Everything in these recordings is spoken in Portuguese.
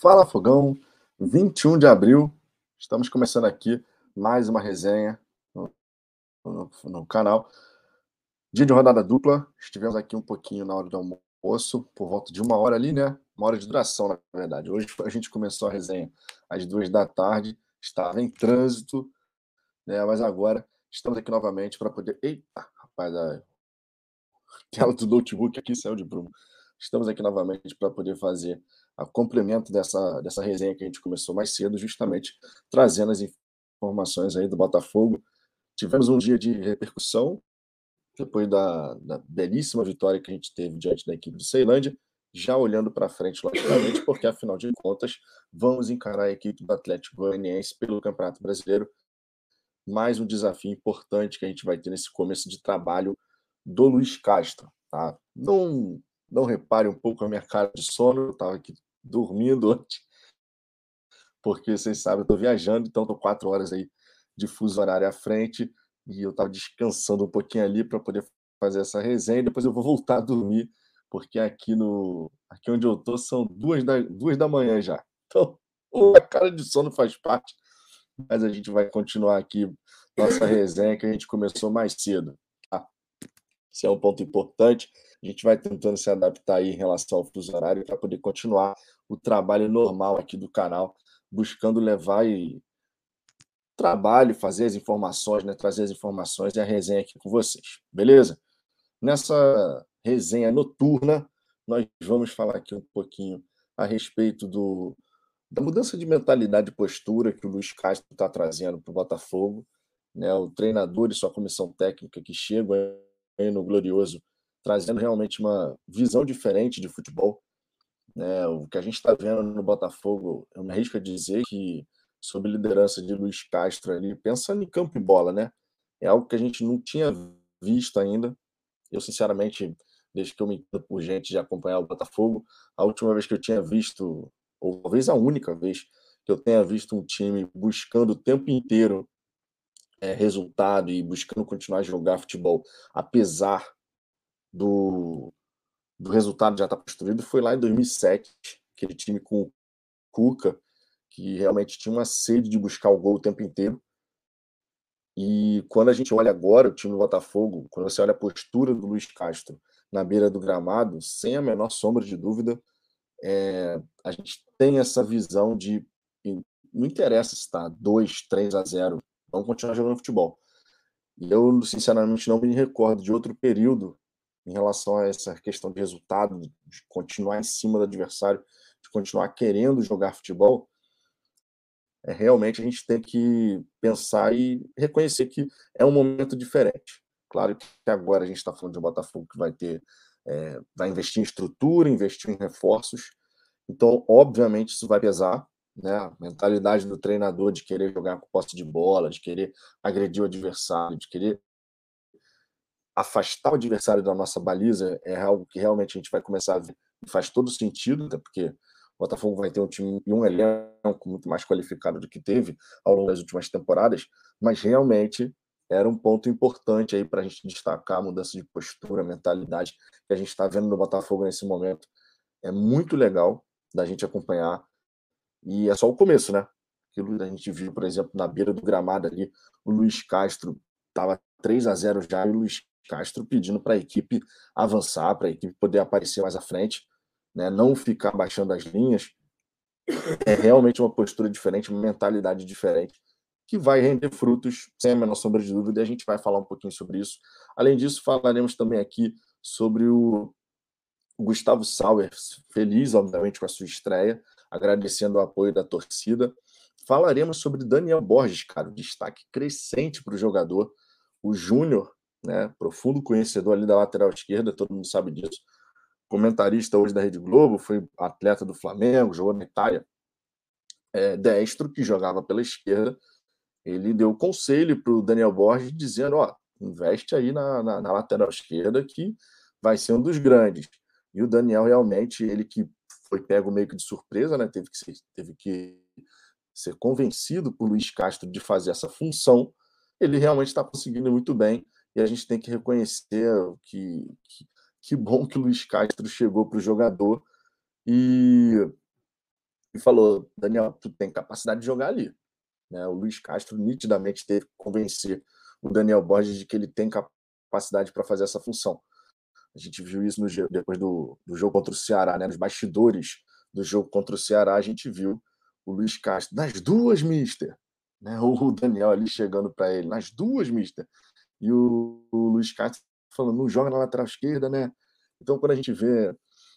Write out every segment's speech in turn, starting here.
Fala Fogão, 21 de abril, estamos começando aqui mais uma resenha no, no, no, canal. Dia de rodada dupla, estivemos aqui um pouquinho na hora do almoço, por volta de uma hora ali, né? Uma hora de duração, na verdade. Hoje a gente começou a resenha às duas da tarde, estava em trânsito, né? Mas agora estamos aqui novamente para poder. Eita, rapaz, a tela do notebook aqui saiu de Bruno. Estamos aqui novamente para poder fazer a complemento dessa, dessa resenha que a gente começou mais cedo, justamente trazendo as informações aí do Botafogo. Tivemos um dia de repercussão, depois da, da belíssima vitória que a gente teve diante da equipe do Ceilândia, já olhando para frente, logicamente, porque afinal de contas, vamos encarar a equipe do Atlético Goianiense pelo Campeonato Brasileiro. Mais um desafio importante que a gente vai ter nesse começo de trabalho do Luiz Castro. Tá? Não não repare um pouco a minha cara de sono, eu estava aqui dormindo ontem, porque vocês sabem, eu estou viajando, então estou quatro horas aí de fuso horário à frente, e eu estava descansando um pouquinho ali para poder fazer essa resenha, depois eu vou voltar a dormir, porque aqui no aqui onde eu estou são duas da, duas da manhã já. Então, a cara de sono faz parte, mas a gente vai continuar aqui nossa resenha que a gente começou mais cedo. Tá? Esse é um ponto importante. A gente vai tentando se adaptar aí em relação ao fuso horário para poder continuar o trabalho normal aqui do canal, buscando levar e trabalho, fazer as informações, né, trazer as informações e a resenha aqui com vocês. Beleza? Nessa resenha noturna, nós vamos falar aqui um pouquinho a respeito do, da mudança de mentalidade e postura que o Luiz Castro está trazendo para o Botafogo. Né, o treinador e sua comissão técnica que chegam no Glorioso trazendo realmente uma visão diferente de futebol. Né? O que a gente está vendo no Botafogo, eu me arrisco a dizer que, sob liderança de Luiz Castro ali, pensando em campo e bola, né? É algo que a gente não tinha visto ainda. Eu, sinceramente, desde que eu me entendo por gente de acompanhar o Botafogo, a última vez que eu tinha visto, ou talvez a única vez que eu tenha visto um time buscando o tempo inteiro é, resultado e buscando continuar a jogar futebol, apesar do, do resultado já está construído foi lá em 2007, aquele time com o Cuca, que realmente tinha uma sede de buscar o gol o tempo inteiro. E quando a gente olha agora o time do Botafogo, quando você olha a postura do Luiz Castro na beira do gramado, sem a menor sombra de dúvida, é, a gente tem essa visão de não interessa se está 2, 3 a 0, vamos continuar jogando futebol. E eu, sinceramente, não me recordo de outro período em relação a essa questão de resultado, de continuar em cima do adversário, de continuar querendo jogar futebol, é, realmente a gente tem que pensar e reconhecer que é um momento diferente. Claro que agora a gente está falando de um Botafogo que vai ter, é, vai investir em estrutura, investir em reforços, então obviamente isso vai pesar, né? A mentalidade do treinador de querer jogar com posse de bola, de querer agredir o adversário, de querer afastar o adversário da nossa baliza é algo que realmente a gente vai começar a ver faz todo sentido, até porque o Botafogo vai ter um time e um elenco muito mais qualificado do que teve ao longo das últimas temporadas, mas realmente era um ponto importante aí para a gente destacar a mudança de postura, mentalidade que a gente está vendo no Botafogo nesse momento. É muito legal da gente acompanhar e é só o começo, né? Aquilo que a gente viu, por exemplo, na beira do gramado ali, o Luiz Castro estava 3 a 0 já e o Luiz Castro pedindo para a equipe avançar, para a equipe poder aparecer mais à frente, né? não ficar baixando as linhas. É realmente uma postura diferente, uma mentalidade diferente, que vai render frutos, sem a menor sombra de dúvida, e a gente vai falar um pouquinho sobre isso. Além disso, falaremos também aqui sobre o Gustavo Sauer, feliz, obviamente, com a sua estreia, agradecendo o apoio da torcida. Falaremos sobre Daniel Borges, cara, destaque crescente para o jogador. O Júnior né? Profundo conhecedor ali da lateral esquerda, todo mundo sabe disso. Comentarista hoje da Rede Globo, foi atleta do Flamengo, jogou na Itália. É, destro, que jogava pela esquerda, ele deu conselho para o Daniel Borges, dizendo: ó, investe aí na, na, na, lateral esquerda, que vai ser um dos grandes. E o Daniel, realmente, ele que foi pego meio que de surpresa, né? teve, que ser, teve que ser convencido por Luiz Castro de fazer essa função, ele realmente está conseguindo muito bem e a gente tem que reconhecer que, que, que bom que o Luiz Castro chegou para o jogador e e falou: Daniel, tu tem capacidade de jogar ali. Né? O Luiz Castro nitidamente teve que convencer o Daniel Borges de que ele tem capacidade para fazer essa função. A gente viu isso no, depois do, do, jogo contra o Ceará, né? nos bastidores do jogo contra o Ceará, a gente viu o Luiz Castro, nas duas, mister. Né? O Daniel ali chegando para ele, nas duas, mister. E o, o Luiz Castro falando, não joga na lateral esquerda, né? Então, quando a gente vê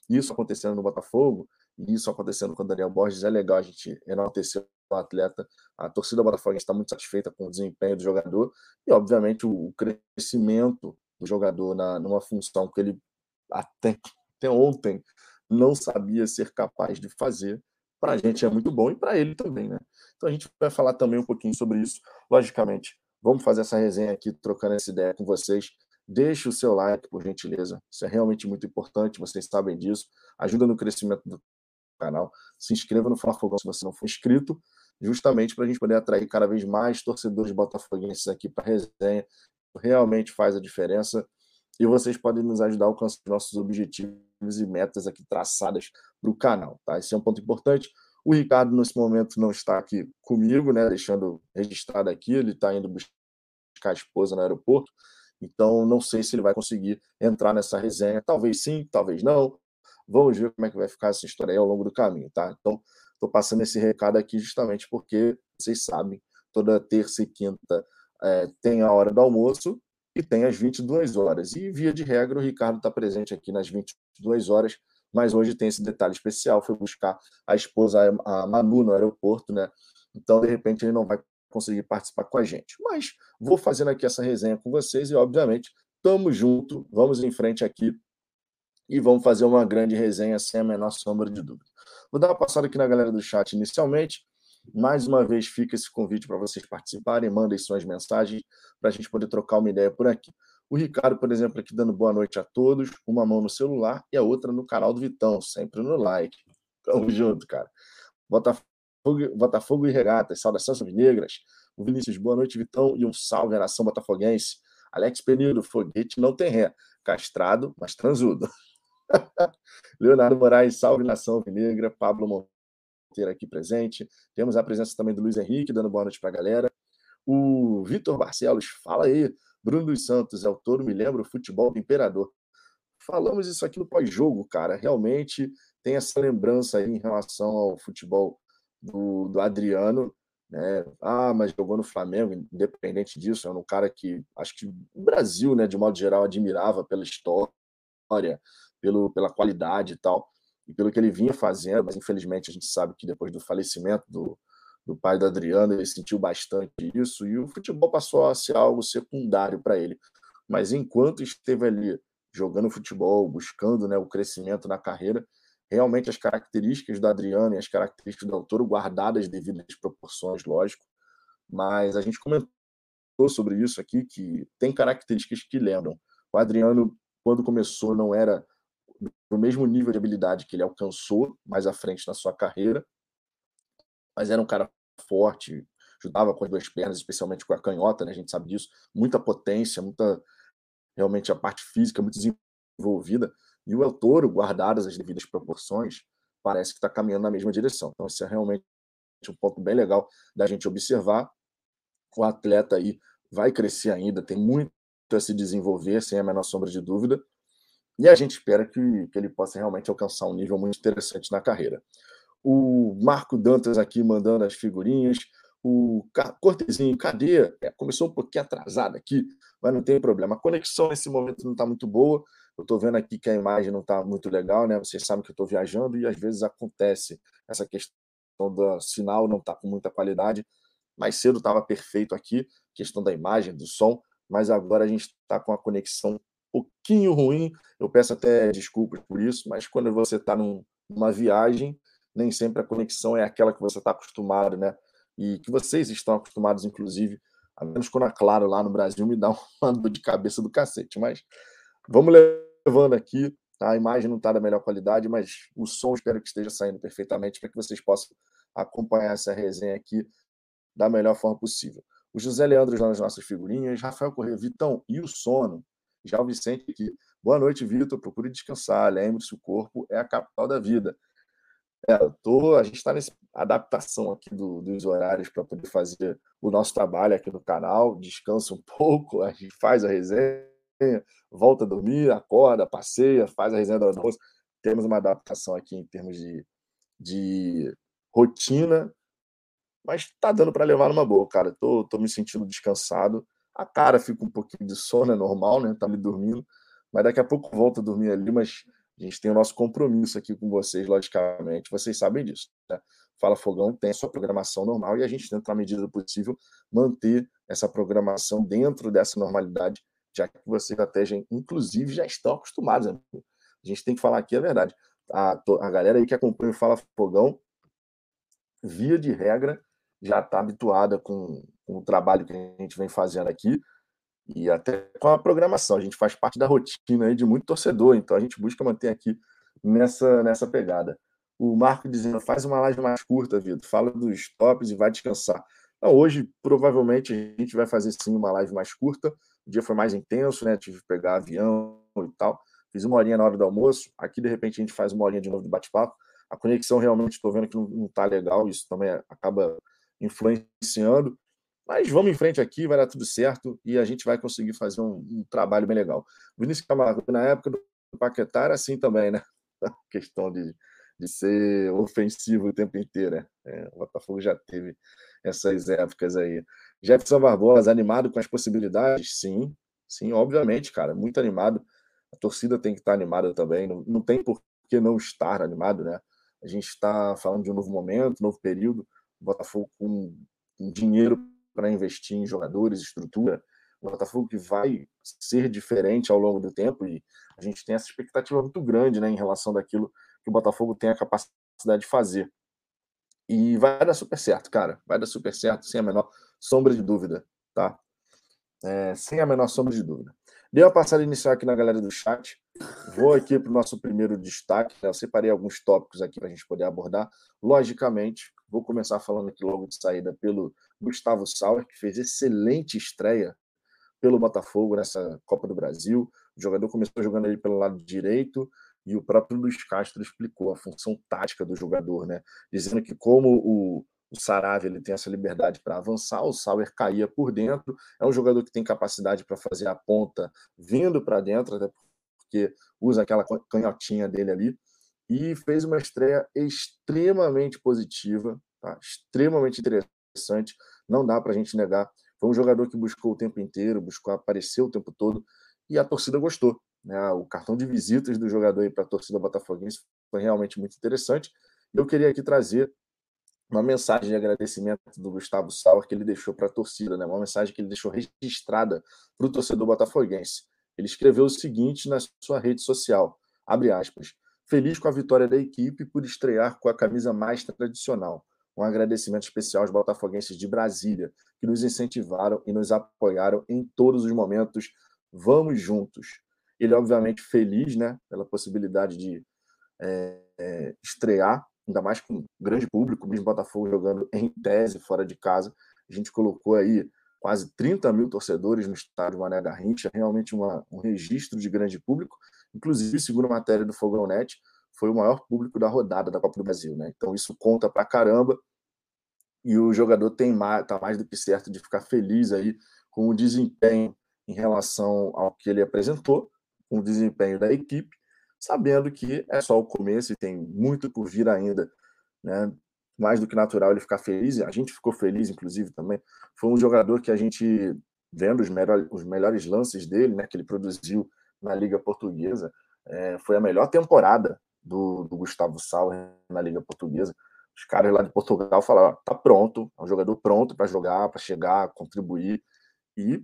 isso acontecendo no Botafogo, e isso acontecendo com o Daniel Borges, é legal a gente enaltecer o atleta. A torcida botafoguense está muito satisfeita com o desempenho do jogador e, obviamente, o crescimento do jogador na, numa função que ele até, até ontem não sabia ser capaz de fazer. Para a gente é muito bom e para ele também, né? Então a gente vai falar também um pouquinho sobre isso. Logicamente, vamos fazer essa resenha aqui, trocando essa ideia com vocês. Deixe o seu like, por gentileza. Isso é realmente muito importante, vocês sabem disso. Ajuda no crescimento do canal. Se inscreva no Fala Fogão se você não for inscrito, justamente para a gente poder atrair cada vez mais torcedores botafoguenses aqui para a resenha. Realmente faz a diferença. E vocês podem nos ajudar a alcançar nossos objetivos e metas aqui traçadas para o canal. Tá? Esse é um ponto importante. O Ricardo, nesse momento, não está aqui comigo, né? deixando registrado aqui. Ele está indo buscar a esposa no aeroporto. Então, não sei se ele vai conseguir entrar nessa resenha. Talvez sim, talvez não. Vamos ver como é que vai ficar essa história aí ao longo do caminho, tá? Então, estou passando esse recado aqui justamente porque vocês sabem, toda terça e quinta é, tem a hora do almoço e tem as 22 horas. E, via de regra, o Ricardo está presente aqui nas 22 horas, mas hoje tem esse detalhe especial, foi buscar a esposa, a Manu, no aeroporto, né? Então, de repente, ele não vai conseguir participar com a gente. Mas vou fazendo aqui essa resenha com vocês e, obviamente, tamo junto, vamos em frente aqui e vamos fazer uma grande resenha sem a menor sombra de dúvida. Vou dar uma passada aqui na galera do chat inicialmente. Mais uma vez fica esse convite para vocês participarem, mandem suas mensagens para a gente poder trocar uma ideia por aqui. O Ricardo, por exemplo, aqui dando boa noite a todos, uma mão no celular e a outra no canal do Vitão, sempre no like. Tamo junto, cara. Botafogo, Botafogo e Regatas, saudações negras. O Vinícius, boa noite, Vitão, e um salve à nação botafoguense. Alex Penido, foguete não tem ré, castrado, mas transudo. Leonardo Moraes, salve nação alvinegra. Pablo Monteiro aqui presente. Temos a presença também do Luiz Henrique, dando boa noite para a galera. O Vitor Barcelos, fala aí. Bruno dos Santos, é o touro, me lembra o futebol do Imperador. Falamos isso aqui no pós-jogo, cara. Realmente tem essa lembrança aí em relação ao futebol do, do Adriano. Né? Ah, mas jogou no Flamengo, independente disso, é um cara que acho que o Brasil, né, de modo geral, admirava pela história, pelo, pela qualidade e tal, e pelo que ele vinha fazendo, mas infelizmente a gente sabe que depois do falecimento do, do pai do Adriano, ele sentiu bastante isso, e o futebol passou a ser algo secundário para ele. Mas enquanto esteve ali jogando futebol, buscando né, o crescimento na carreira, realmente as características do Adriano e as características do autor guardadas devido às proporções, lógico, mas a gente comentou sobre isso aqui, que tem características que lembram. O Adriano, quando começou, não era no mesmo nível de habilidade que ele alcançou mais à frente na sua carreira, mas era um cara forte, ajudava com as duas pernas, especialmente com a canhota, né? a gente sabe disso, muita potência, muita realmente a parte física muito desenvolvida, e o El Toro, guardadas as devidas proporções, parece que está caminhando na mesma direção. Então, isso é realmente um ponto bem legal da gente observar. O atleta aí vai crescer ainda, tem muito a se desenvolver, sem a menor sombra de dúvida, e a gente espera que, que ele possa realmente alcançar um nível muito interessante na carreira. O Marco Dantas aqui mandando as figurinhas. O Cortezinho, cadê? É, começou um pouquinho atrasado aqui, mas não tem problema. A conexão nesse momento não está muito boa. Eu estou vendo aqui que a imagem não está muito legal, né? Vocês sabem que eu estou viajando e às vezes acontece essa questão do sinal não está com muita qualidade. Mais cedo estava perfeito aqui, questão da imagem, do som, mas agora a gente está com a conexão pouquinho ruim. Eu peço até desculpas por isso, mas quando você está num, numa viagem, nem sempre a conexão é aquela que você está acostumado, né? E que vocês estão acostumados, inclusive, a menos quando a Claro lá no Brasil me dá uma dor de cabeça do cacete. Mas vamos levando aqui. Tá? A imagem não está da melhor qualidade, mas o som espero que esteja saindo perfeitamente para que vocês possam acompanhar essa resenha aqui da melhor forma possível. O José Leandro já nas nossas figurinhas, Rafael Correia, Vitão, e o sono? Já o Vicente aqui. Boa noite, Vitor. Procure descansar. Lembre-se, o corpo é a capital da vida. É, tô, a gente está nessa adaptação aqui do, dos horários para poder fazer o nosso trabalho aqui no canal, descansa um pouco, a gente faz a resenha, volta a dormir, acorda, passeia, faz a resenha do almoço. Temos uma adaptação aqui em termos de, de rotina, mas tá dando para levar numa boa, cara. Tô, tô me sentindo descansado. A cara fica um pouquinho de sono, é normal, né? Tá me dormindo, mas daqui a pouco volta a dormir ali, mas a gente tem o nosso compromisso aqui com vocês, logicamente, vocês sabem disso. Né? Fala Fogão tem a sua programação normal e a gente tenta, na medida do possível, manter essa programação dentro dessa normalidade, já que vocês até, já, inclusive, já estão acostumados. Né? A gente tem que falar aqui a verdade. A, a galera aí que acompanha o Fala Fogão, via de regra, já está habituada com, com o trabalho que a gente vem fazendo aqui e até com a programação. A gente faz parte da rotina aí de muito torcedor, então a gente busca manter aqui nessa, nessa pegada. O Marco dizendo, faz uma live mais curta, Vitor, fala dos tops e vai descansar. Não, hoje, provavelmente, a gente vai fazer sim uma live mais curta. O dia foi mais intenso, né? Tive que pegar avião e tal. Fiz uma horinha na hora do almoço. Aqui, de repente, a gente faz uma horinha de novo de bate-papo. A conexão realmente estou vendo que não, não tá legal, isso também acaba influenciando. Mas vamos em frente aqui, vai dar tudo certo e a gente vai conseguir fazer um, um trabalho bem legal. Vinícius Camargo, na época do Paquetá, era assim também, né? A questão de, de ser ofensivo o tempo inteiro, né? É, o Botafogo já teve essas épocas aí. Jefferson Barbosa, animado com as possibilidades? Sim, sim, obviamente, cara, muito animado. A torcida tem que estar animada também, não, não tem por que não estar animado, né? A gente está falando de um novo momento, novo período. O Botafogo com, com dinheiro para investir em jogadores, estrutura. O Botafogo que vai ser diferente ao longo do tempo e a gente tem essa expectativa muito grande né, em relação daquilo que o Botafogo tem a capacidade de fazer. E vai dar super certo, cara. Vai dar super certo, sem a menor sombra de dúvida, tá? É, sem a menor sombra de dúvida. Dei uma passada inicial aqui na galera do chat. Vou aqui para o nosso primeiro destaque. Né? Eu separei alguns tópicos aqui para a gente poder abordar. Logicamente, vou começar falando aqui logo de saída pelo Gustavo Sauer, que fez excelente estreia pelo Botafogo nessa Copa do Brasil. O jogador começou jogando ali pelo lado direito e o próprio Luiz Castro explicou a função tática do jogador, né? Dizendo que como o, o Saravia ele tem essa liberdade para avançar, o Sauer caía por dentro. É um jogador que tem capacidade para fazer a ponta vindo para dentro, até porque usa aquela canhotinha dele ali. E fez uma estreia extremamente positiva, tá? extremamente interessante não dá para a gente negar. Foi um jogador que buscou o tempo inteiro, buscou aparecer o tempo todo e a torcida gostou. Né? O cartão de visitas do jogador para a torcida botafoguense foi realmente muito interessante. Eu queria aqui trazer uma mensagem de agradecimento do Gustavo Sauer que ele deixou para a torcida, né? uma mensagem que ele deixou registrada para o torcedor botafoguense. Ele escreveu o seguinte na sua rede social, abre aspas, feliz com a vitória da equipe por estrear com a camisa mais tradicional. Um agradecimento especial aos botafoguenses de Brasília, que nos incentivaram e nos apoiaram em todos os momentos. Vamos juntos. Ele, obviamente, feliz né, pela possibilidade de é, estrear, ainda mais com grande público, mesmo Botafogo jogando em tese, fora de casa. A gente colocou aí quase 30 mil torcedores no estádio Mané Garrincha, realmente uma, um registro de grande público. Inclusive, segundo a matéria do Fogão Net, foi o maior público da rodada da Copa do Brasil, né? Então isso conta pra caramba. E o jogador tem mais, tá mais do que certo de ficar feliz aí com o desempenho em relação ao que ele apresentou, com o desempenho da equipe, sabendo que é só o começo e tem muito por vir ainda, né? Mais do que natural ele ficar feliz, a gente ficou feliz, inclusive, também. Foi um jogador que a gente, vendo os, melhor, os melhores lances dele, né, que ele produziu na Liga Portuguesa, é, foi a melhor temporada do, do Gustavo Sauer na Liga Portuguesa. Os caras lá de Portugal falaram: tá pronto, é um jogador pronto para jogar, para chegar, contribuir. E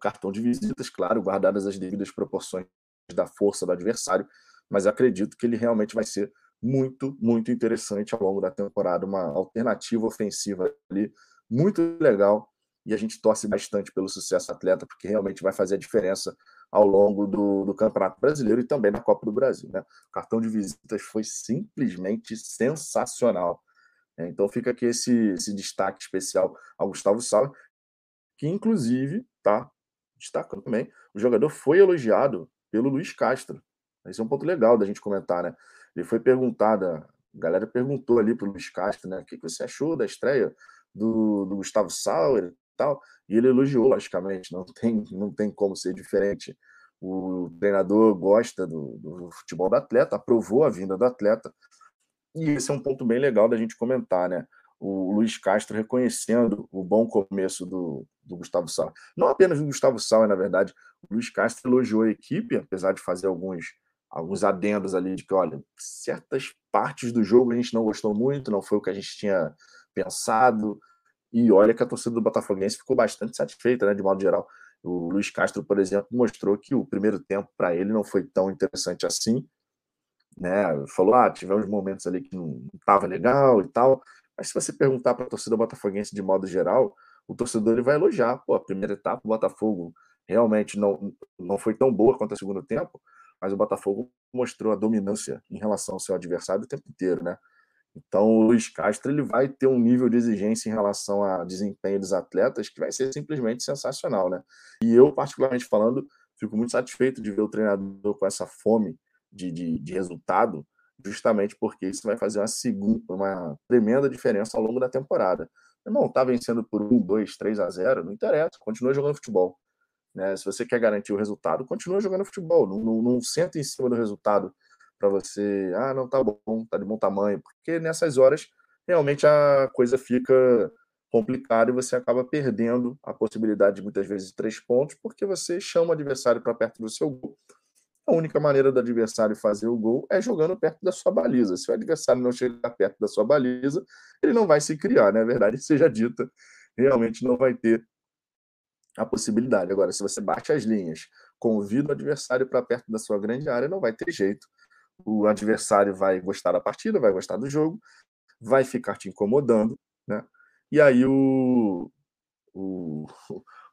cartão de visitas, claro, guardadas as devidas proporções da força do adversário, mas acredito que ele realmente vai ser muito, muito interessante ao longo da temporada, uma alternativa ofensiva ali, muito legal, e a gente torce bastante pelo sucesso atleta, porque realmente vai fazer a diferença ao longo do, do Campeonato Brasileiro e também na Copa do Brasil. Né? O cartão de visitas foi simplesmente sensacional. Né? Então fica aqui esse, esse destaque especial ao Gustavo Sala, que inclusive, tá destacando também, o jogador foi elogiado pelo Luiz Castro. Esse é um ponto legal da gente comentar, né? Ele foi perguntada A galera perguntou ali para o Luiz Castro, né? O que, que você achou da estreia do, do Gustavo Sauer e tal? E ele elogiou, logicamente, não tem, não tem como ser diferente. O treinador gosta do, do futebol do atleta, aprovou a vinda do atleta. E esse é um ponto bem legal da gente comentar, né? O Luiz Castro reconhecendo o bom começo do, do Gustavo Sauer. Não apenas do Gustavo Sauer, na verdade, o Luiz Castro elogiou a equipe, apesar de fazer alguns, alguns adendos ali de que, olha, certas partes do jogo a gente não gostou muito, não foi o que a gente tinha pensado. E olha que a torcida do Botafoguense ficou bastante satisfeita, né, de modo geral. O Luiz Castro, por exemplo, mostrou que o primeiro tempo para ele não foi tão interessante assim. Né? Falou: ah, tivemos momentos ali que não estava legal e tal. Mas se você perguntar para a torcida botafoguense de modo geral, o torcedor ele vai elogiar. Pô, a primeira etapa, o Botafogo realmente não, não foi tão boa quanto o segundo tempo, mas o Botafogo mostrou a dominância em relação ao seu adversário o tempo inteiro, né? Então, o Luiz Castro ele vai ter um nível de exigência em relação ao desempenho dos atletas que vai ser simplesmente sensacional, né? E eu, particularmente falando, fico muito satisfeito de ver o treinador com essa fome de, de, de resultado, justamente porque isso vai fazer uma segunda, uma tremenda diferença ao longo da temporada. Irmão, tá vencendo por 1, 2, 3 a 0, não interessa, continua jogando futebol. Né? Se você quer garantir o resultado, continua jogando futebol. Não, não, não senta em cima do resultado para você, ah, não, tá bom, tá de bom tamanho, porque nessas horas realmente a coisa fica complicada e você acaba perdendo a possibilidade de muitas vezes de três pontos, porque você chama o adversário para perto do seu gol. A única maneira do adversário fazer o gol é jogando perto da sua baliza. Se o adversário não chegar perto da sua baliza, ele não vai se criar, né? A verdade seja dita, realmente não vai ter a possibilidade. Agora, se você bate as linhas, convida o adversário para perto da sua grande área, não vai ter jeito o adversário vai gostar da partida, vai gostar do jogo, vai ficar te incomodando, né? E aí o, o,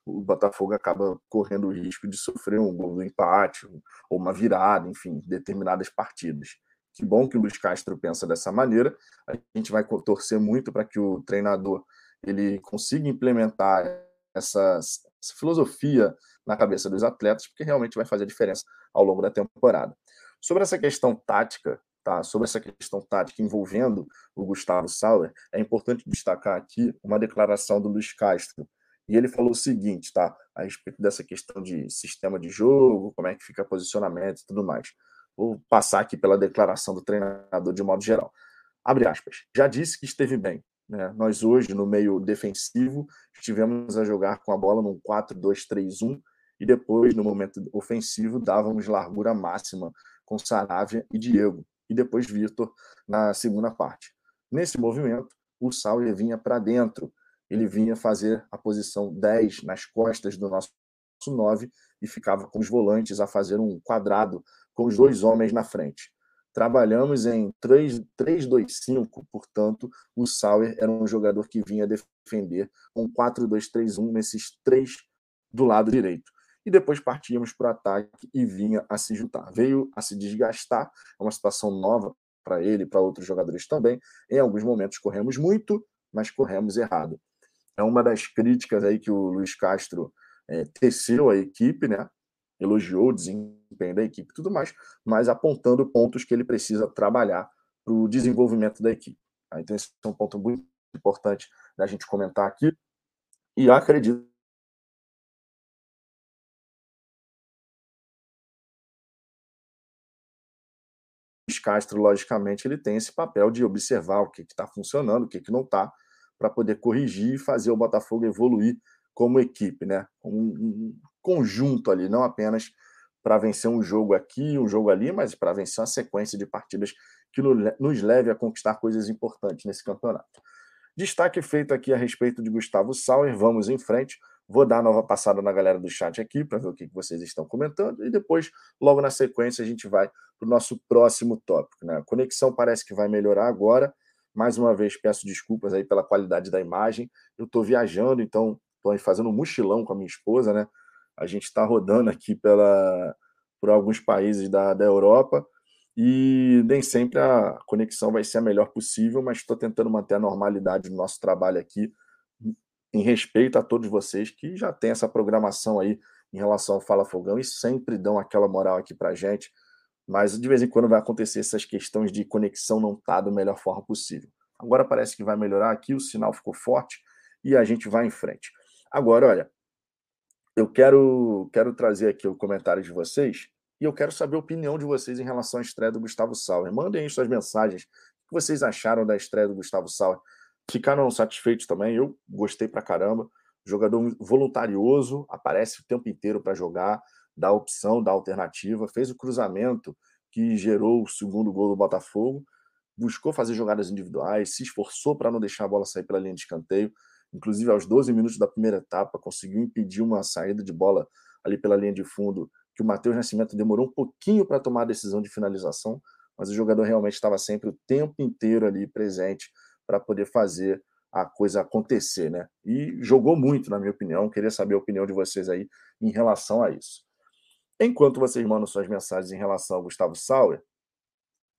o Botafogo acaba correndo o risco de sofrer um gol do empate ou uma virada, enfim, determinadas partidas. Que bom que o Luiz Castro pensa dessa maneira. A gente vai torcer muito para que o treinador ele consiga implementar essa, essa filosofia na cabeça dos atletas, porque realmente vai fazer diferença ao longo da temporada. Sobre essa questão tática, tá? Sobre essa questão tática envolvendo o Gustavo Sauer, é importante destacar aqui uma declaração do Luiz Castro. E ele falou o seguinte, tá? A respeito dessa questão de sistema de jogo, como é que fica posicionamento e tudo mais. Vou passar aqui pela declaração do treinador de modo geral. Abre aspas. Já disse que esteve bem. Né? Nós hoje, no meio defensivo, estivemos a jogar com a bola num 4-2-3-1 e depois, no momento ofensivo, dávamos largura máxima com Saravia e Diego, e depois Vitor na segunda parte. Nesse movimento, o Sauer vinha para dentro, ele vinha fazer a posição 10 nas costas do nosso 9 e ficava com os volantes a fazer um quadrado com os dois homens na frente. Trabalhamos em 3-2-5, portanto, o Sauer era um jogador que vinha defender um 4-2-3-1 nesses três do lado direito e depois partíamos para o ataque e vinha a se juntar. Veio a se desgastar, é uma situação nova para ele e para outros jogadores também. Em alguns momentos corremos muito, mas corremos errado. É uma das críticas aí que o Luiz Castro é, teceu à equipe, né? elogiou o desempenho da equipe e tudo mais, mas apontando pontos que ele precisa trabalhar para o desenvolvimento da equipe. Tá? Então, esse é um ponto muito importante da gente comentar aqui. E acredito Castro, logicamente, ele tem esse papel de observar o que está funcionando, o que, que não está, para poder corrigir e fazer o Botafogo evoluir como equipe, né? Um, conjunto ali, não apenas para vencer um jogo aqui, um jogo ali, mas para vencer uma sequência de partidas que nos leve a conquistar coisas importantes nesse campeonato. Destaque feito aqui a respeito de Gustavo Sauer, vamos em frente. Vou dar nova passada na galera do chat aqui para ver o que vocês estão comentando e depois, logo na sequência, a gente vai para o nosso próximo tópico. Né? A conexão parece que vai melhorar agora. Mais uma vez, peço desculpas aí pela qualidade da imagem. Eu estou viajando, então estou fazendo um mochilão com a minha esposa, né? A gente está rodando aqui pela, por alguns países da, da Europa e nem sempre a conexão vai ser a melhor possível, mas estou tentando manter a normalidade do nosso trabalho aqui em respeito a todos vocês que já têm essa programação aí em relação ao Fala Fogão e sempre dão aquela moral aqui para gente. Mas de vez em quando vai acontecer essas questões de conexão não tá da melhor forma possível. Agora parece que vai melhorar aqui, o sinal ficou forte e a gente vai em frente. Agora, olha, eu quero, quero trazer aqui o comentário de vocês e eu quero saber a opinião de vocês em relação à estreia do Gustavo Sauer. Mandem aí suas mensagens. O que vocês acharam da estreia do Gustavo Sauer? Ficaram satisfeitos também? Eu gostei pra caramba. Jogador voluntarioso, aparece o tempo inteiro para jogar, dá opção, dá alternativa. Fez o cruzamento que gerou o segundo gol do Botafogo. Buscou fazer jogadas individuais, se esforçou para não deixar a bola sair pela linha de escanteio. Inclusive, aos 12 minutos da primeira etapa, conseguiu impedir uma saída de bola ali pela linha de fundo que o Matheus Nascimento demorou um pouquinho para tomar a decisão de finalização, mas o jogador realmente estava sempre o tempo inteiro ali presente para poder fazer a coisa acontecer, né? E jogou muito, na minha opinião. Queria saber a opinião de vocês aí em relação a isso. Enquanto vocês mandam suas mensagens em relação ao Gustavo Sauer,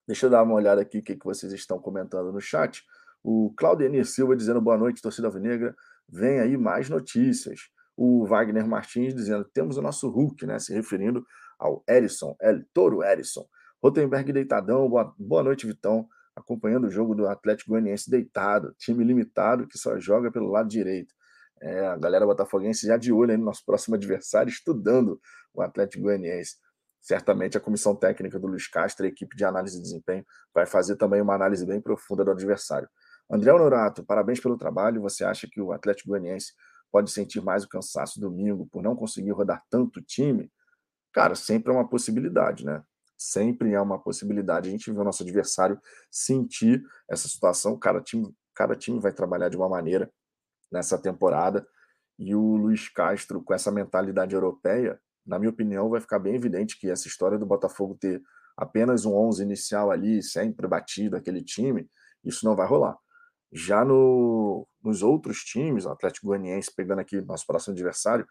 deixa eu dar uma olhada aqui o que, vocês estão comentando no chat. O Claudenir Silva dizendo boa noite, torcida alvinegra. Vem aí mais notícias o Wagner Martins dizendo temos o nosso Hulk, né? Se referindo ao Erisson, El Toro Erisson. Rotenberg deitadão, boa, boa noite, Vitão. Acompanhando o jogo do Atlético Goianiense deitado, time limitado que só joga pelo lado direito. É, a galera botafoguense já de olho no nosso próximo adversário, estudando o Atlético Goianiense. Certamente a comissão técnica do Luiz Castro, a equipe de análise de desempenho, vai fazer também uma análise bem profunda do adversário. André Honorato, parabéns pelo trabalho. Você acha que o Atlético Goianiense pode sentir mais o cansaço domingo por não conseguir rodar tanto time, cara, sempre é uma possibilidade, né? Sempre é uma possibilidade. A gente vê o nosso adversário sentir essa situação. Cada time, cada time vai trabalhar de uma maneira nessa temporada. E o Luiz Castro, com essa mentalidade europeia, na minha opinião, vai ficar bem evidente que essa história do Botafogo ter apenas um 11 inicial ali, sempre batido aquele time, isso não vai rolar. Já no, nos outros times, o Atlético Goianiense, pegando aqui nosso próximo adversário,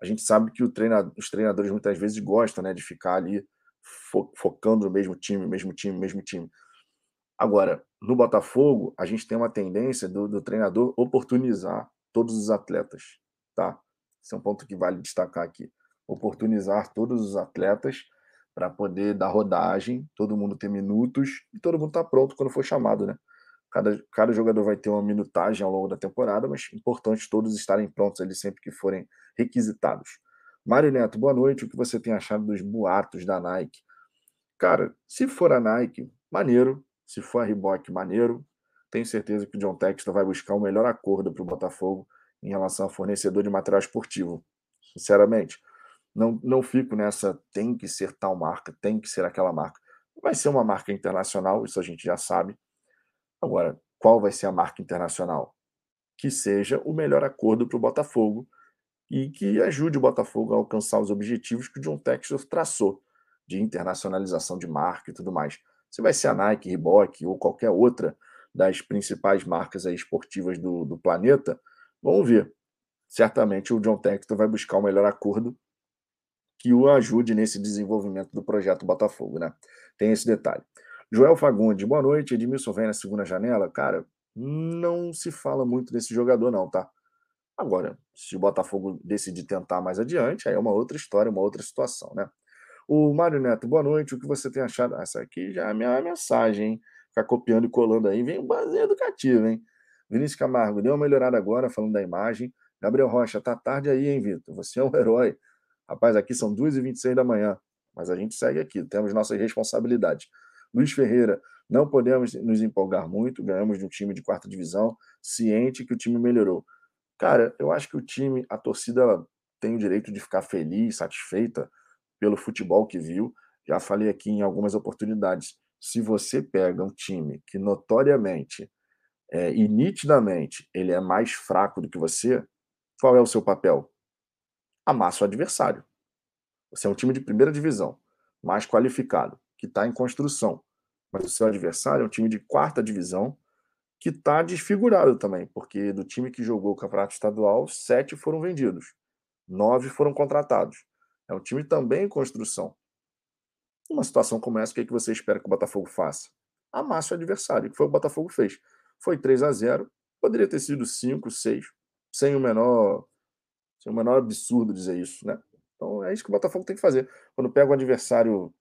a gente sabe que treinador, os treinadores muitas vezes gostam né, de ficar ali fo, focando no mesmo time, mesmo time, mesmo time. Agora, no Botafogo, a gente tem uma tendência do, do treinador oportunizar todos os atletas, tá? Esse é um ponto que vale destacar aqui. Oportunizar todos os atletas para poder dar rodagem, todo mundo ter minutos e todo mundo tá pronto quando for chamado, né? Cada, cada jogador vai ter uma minutagem ao longo da temporada, mas importante todos estarem prontos ali sempre que forem requisitados. Mário Neto, boa noite. O que você tem achado dos boatos da Nike? Cara, se for a Nike, maneiro. Se for a Reebok, maneiro. Tenho certeza que o John Textor vai buscar o melhor acordo para o Botafogo em relação a fornecedor de material esportivo. Sinceramente, não, não fico nessa tem que ser tal marca, tem que ser aquela marca. Vai ser uma marca internacional, isso a gente já sabe. Agora, qual vai ser a marca internacional? Que seja o melhor acordo para o Botafogo e que ajude o Botafogo a alcançar os objetivos que o John Texas traçou de internacionalização de marca e tudo mais. Se vai ser a Nike, Reebok ou qualquer outra das principais marcas esportivas do, do planeta, vamos ver. Certamente o John Textor vai buscar o melhor acordo que o ajude nesse desenvolvimento do projeto Botafogo, né? Tem esse detalhe. Joel Fagundes, boa noite. Edmilson vem na segunda janela. Cara, não se fala muito desse jogador, não, tá? Agora, se o Botafogo decidir tentar mais adiante, aí é uma outra história, uma outra situação, né? O Mário Neto, boa noite. O que você tem achado? Essa aqui já é a minha mensagem, hein? Ficar copiando e colando aí, vem um base educativo, hein? Vinícius Camargo, deu uma melhorada agora, falando da imagem. Gabriel Rocha, tá tarde aí, hein, Vitor? Você é um herói. Rapaz, aqui são 2h26 da manhã, mas a gente segue aqui, temos nossas responsabilidades. Luiz Ferreira, não podemos nos empolgar muito, ganhamos de um time de quarta divisão, ciente que o time melhorou. Cara, eu acho que o time, a torcida tem o direito de ficar feliz, satisfeita pelo futebol que viu. Já falei aqui em algumas oportunidades. Se você pega um time que notoriamente é, e nitidamente ele é mais fraco do que você, qual é o seu papel? Amassa o adversário. Você é um time de primeira divisão, mais qualificado que está em construção. Mas o seu adversário é um time de quarta divisão que está desfigurado também, porque do time que jogou o campeonato estadual, sete foram vendidos, nove foram contratados. É um time também em construção. Uma situação como essa, o que, é que você espera que o Botafogo faça? Amasse o adversário, que foi o Botafogo fez. Foi 3 a 0 poderia ter sido 5, 6, sem o menor, sem o menor absurdo dizer isso, né? Então é isso que o Botafogo tem que fazer. Quando pega o adversário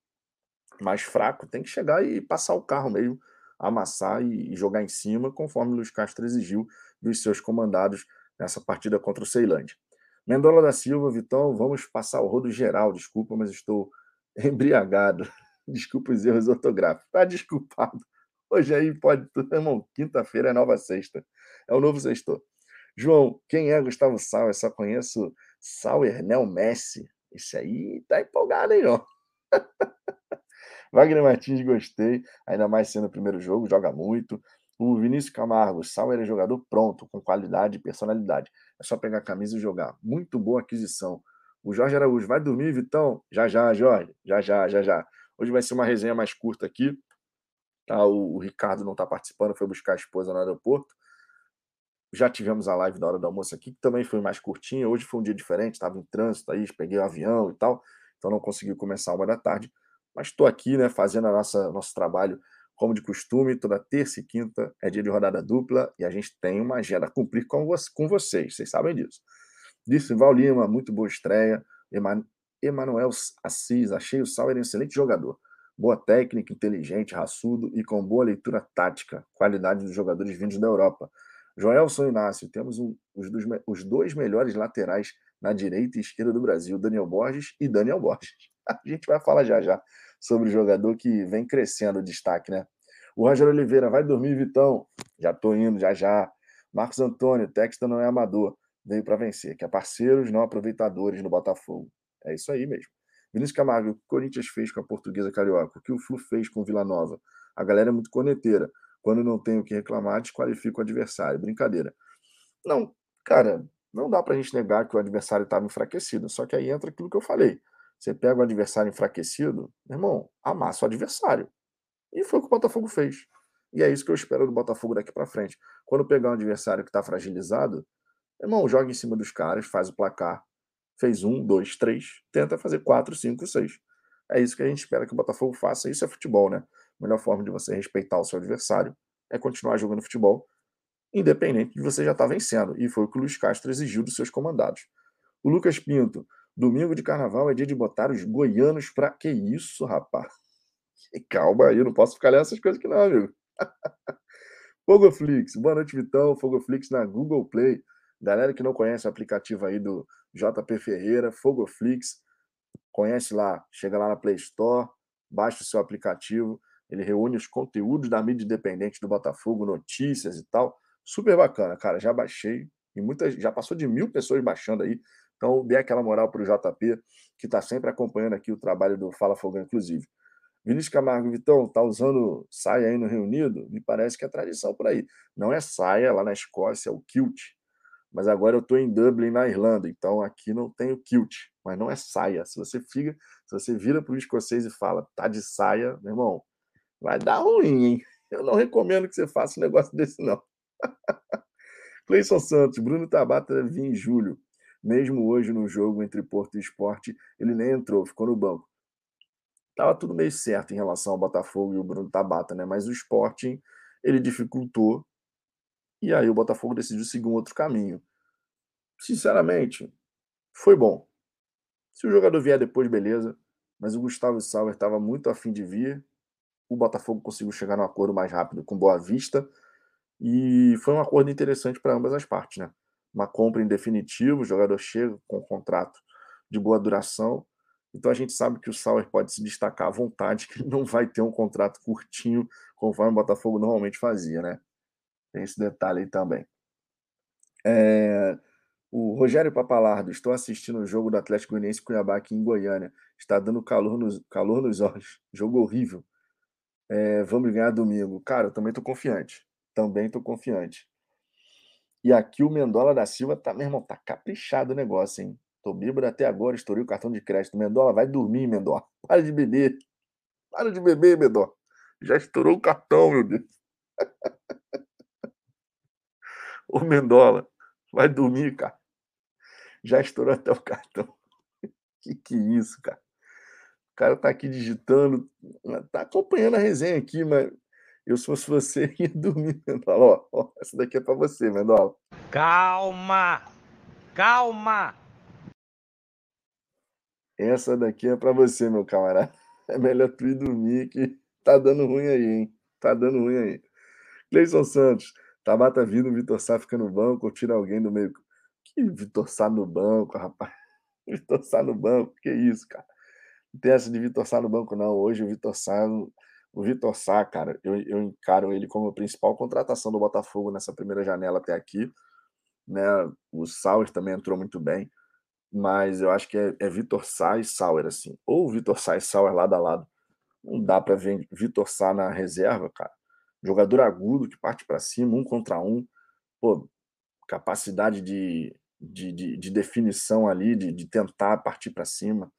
mais fraco tem que chegar e passar o carro mesmo, amassar e, jogar em cima, conforme o Luiz Castro exigiu dos seus comandados nessa partida contra o Ceilândia. Mendola da Silva, Vitão, vamos passar o rodo geral, desculpa, mas estou embriagado. Desculpa os erros ortográficos. Tá desculpado. Hoje aí pode tudo, irmão. Quinta-feira é nova sexta. É o novo sexto. João, quem é Gustavo Sauer? Só conheço Sauer Nel Messi. Esse aí tá empolgado, hein, ó. Wagner Martins, gostei. Ainda mais sendo o primeiro jogo, joga muito. O Vinícius Camargo, Sauer é jogador pronto, com qualidade e personalidade. É só pegar a camisa e jogar. Muito boa aquisição. O Jorge Araújo, vai dormir, Vitão? Já, já, Jorge. Já, já, já, já. Hoje vai ser uma resenha mais curta aqui. Tá? O, o Ricardo não está participando, foi buscar a esposa no aeroporto. Já tivemos a live da hora do almoço aqui, que também foi mais curtinha. Hoje foi um dia diferente, estava em trânsito aí, peguei o avião e tal, então não consegui começar uma da tarde. Mas estou aqui, né, fazendo a nossa nosso trabalho como de costume, toda terça e quinta é dia de rodada dupla e a gente tem uma agenda a cumprir com, vo com vocês, vocês sabem disso. Disse Val Lima, muito boa estreia. Emanuel Assis, achei o Sauer um excelente jogador. Boa técnica, inteligente, raçudo e com boa leitura tática. Qualidade dos jogadores vindos da Europa. Joelson Inácio, temos um, os, dos, os, dois melhores laterais na direita e esquerda do Brasil, Daniel Borges e Daniel Borges. A gente vai falar já já sobre o jogador que vem crescendo o destaque, né? O Roger Oliveira, vai dormir, Vitão. Já tô indo, já já. Marcos Antônio, Texta não é amador, veio para vencer, que é parceiros, não aproveitadores no Botafogo. É isso aí mesmo. Vinícius Camargo, o que o Corinthians fez com a portuguesa carioca? O que o Flu fez com o Vila Nova? A galera é muito corneteira. Quando não tem o que reclamar, desqualifica o adversário. Brincadeira. Não, cara, não dá pra gente negar que o adversário estava enfraquecido. Só que aí entra aquilo que eu falei. Você pega o adversário enfraquecido, meu irmão, amassa o adversário. E foi o que o Botafogo fez. E é isso que eu espero do Botafogo daqui para frente. Quando pegar um adversário que está fragilizado, irmão, joga em cima dos caras, faz o placar, fez um, dois, três, tenta fazer quatro, cinco, seis. É isso que a gente espera que o Botafogo faça. Isso é futebol, né? A melhor forma de você respeitar o seu adversário é continuar jogando futebol, independente de você já estar tá vencendo. E foi o que o Luiz Castro exigiu dos seus comandados. O Lucas Pinto, domingo de carnaval é dia de botar os goianos pra. Que isso, rapaz? Calma aí, não posso ficar lendo essas coisas aqui, não, amigo. Fogoflix, boa noite, Vitão. Fogoflix na Google Play. Galera que não conhece o aplicativo aí do JP Ferreira, Fogoflix, conhece lá, chega lá na Play Store, baixa o seu aplicativo, ele reúne os conteúdos da mídia independente do Botafogo, notícias e tal. Super bacana, cara. Já baixei e muitas, já passou de mil pessoas baixando aí. Então, dê aquela moral para o JP, que está sempre acompanhando aqui o trabalho do Fala Fogão, inclusive. Vinícius Camargo, Vitão, tá usando saia aí no Reino Unido? Me parece que é tradição por aí. Não é saia, lá na Escócia é o kilt mas agora eu estou em Dublin, na Irlanda, então aqui não tem o kilt, mas não é saia. Se você fica, se você vira para o escocês e fala, tá de saia, meu irmão, vai dar ruim, hein? Eu não recomendo que você faça um negócio desse, não. Cleison Santos, Bruno Tabata vir em julho. Mesmo hoje no jogo entre Porto e Esporte, ele nem entrou, ficou no banco. Tava tudo meio certo em relação ao Botafogo e o Bruno Tabata, né? Mas o Sporting ele dificultou e aí o Botafogo decidiu seguir um outro caminho. Sinceramente, foi bom. Se o jogador vier depois, beleza. Mas o Gustavo Sauer estava muito afim de vir. O Botafogo conseguiu chegar num acordo mais rápido com Boa Vista. E foi um acordo interessante para ambas as partes, né? Uma compra em definitivo, o jogador chega com um contrato de boa duração. Então a gente sabe que o Sauer pode se destacar à vontade, que ele não vai ter um contrato curtinho, conforme o Botafogo normalmente fazia, né? Tem esse detalhe aí também. É, o Rogério Papalardo, estou assistindo o jogo do Atlético Goianiense Cuiabá aqui em Goiânia. Está dando calor nos, calor nos olhos. Jogo horrível. É, vamos ganhar domingo. Cara, eu também estou confiante. Também estou confiante. E aqui o Mendola da Silva tá, meu irmão, tá caprichado o negócio, hein? Tô bêbado até agora, estourei o cartão de crédito. Mendola, vai dormir, Mendola. Para de beber. Para de beber, Mendola. Já estourou o cartão, meu Deus. Ô Mendola, vai dormir, cara. Já estourou até o cartão. Que que é isso, cara? O cara tá aqui digitando, tá acompanhando a resenha aqui, mas eu, se fosse você, ia dormir, Mendola. Ó, ó, essa daqui é pra você, Mendola. Calma! Calma! Essa daqui é pra você, meu camarada. É melhor tu ir dormir que tá dando ruim aí, hein? Tá dando ruim aí. Cleison Santos, Tabata vindo, Vitor Sá fica no banco ou tira alguém do meio. Que Vitor Sá no banco, rapaz? Vitor Sá no banco, que isso, cara? Não tem essa de Vitor Sá no banco, não. Hoje o Vitor Sá, o Vitor Sá, cara, eu, eu encaro ele como a principal contratação do Botafogo nessa primeira janela até aqui. Né? O Sauer também entrou muito bem, mas eu acho que é, é Vitor Sá e Sauer, assim. Ou Vitor Sá e Sauer lado a lado. Não dá para ver Vitor Sá na reserva, cara. Jogador agudo que parte para cima, um contra um. Pô, capacidade de, de, de, de definição ali, de, de tentar partir para cima,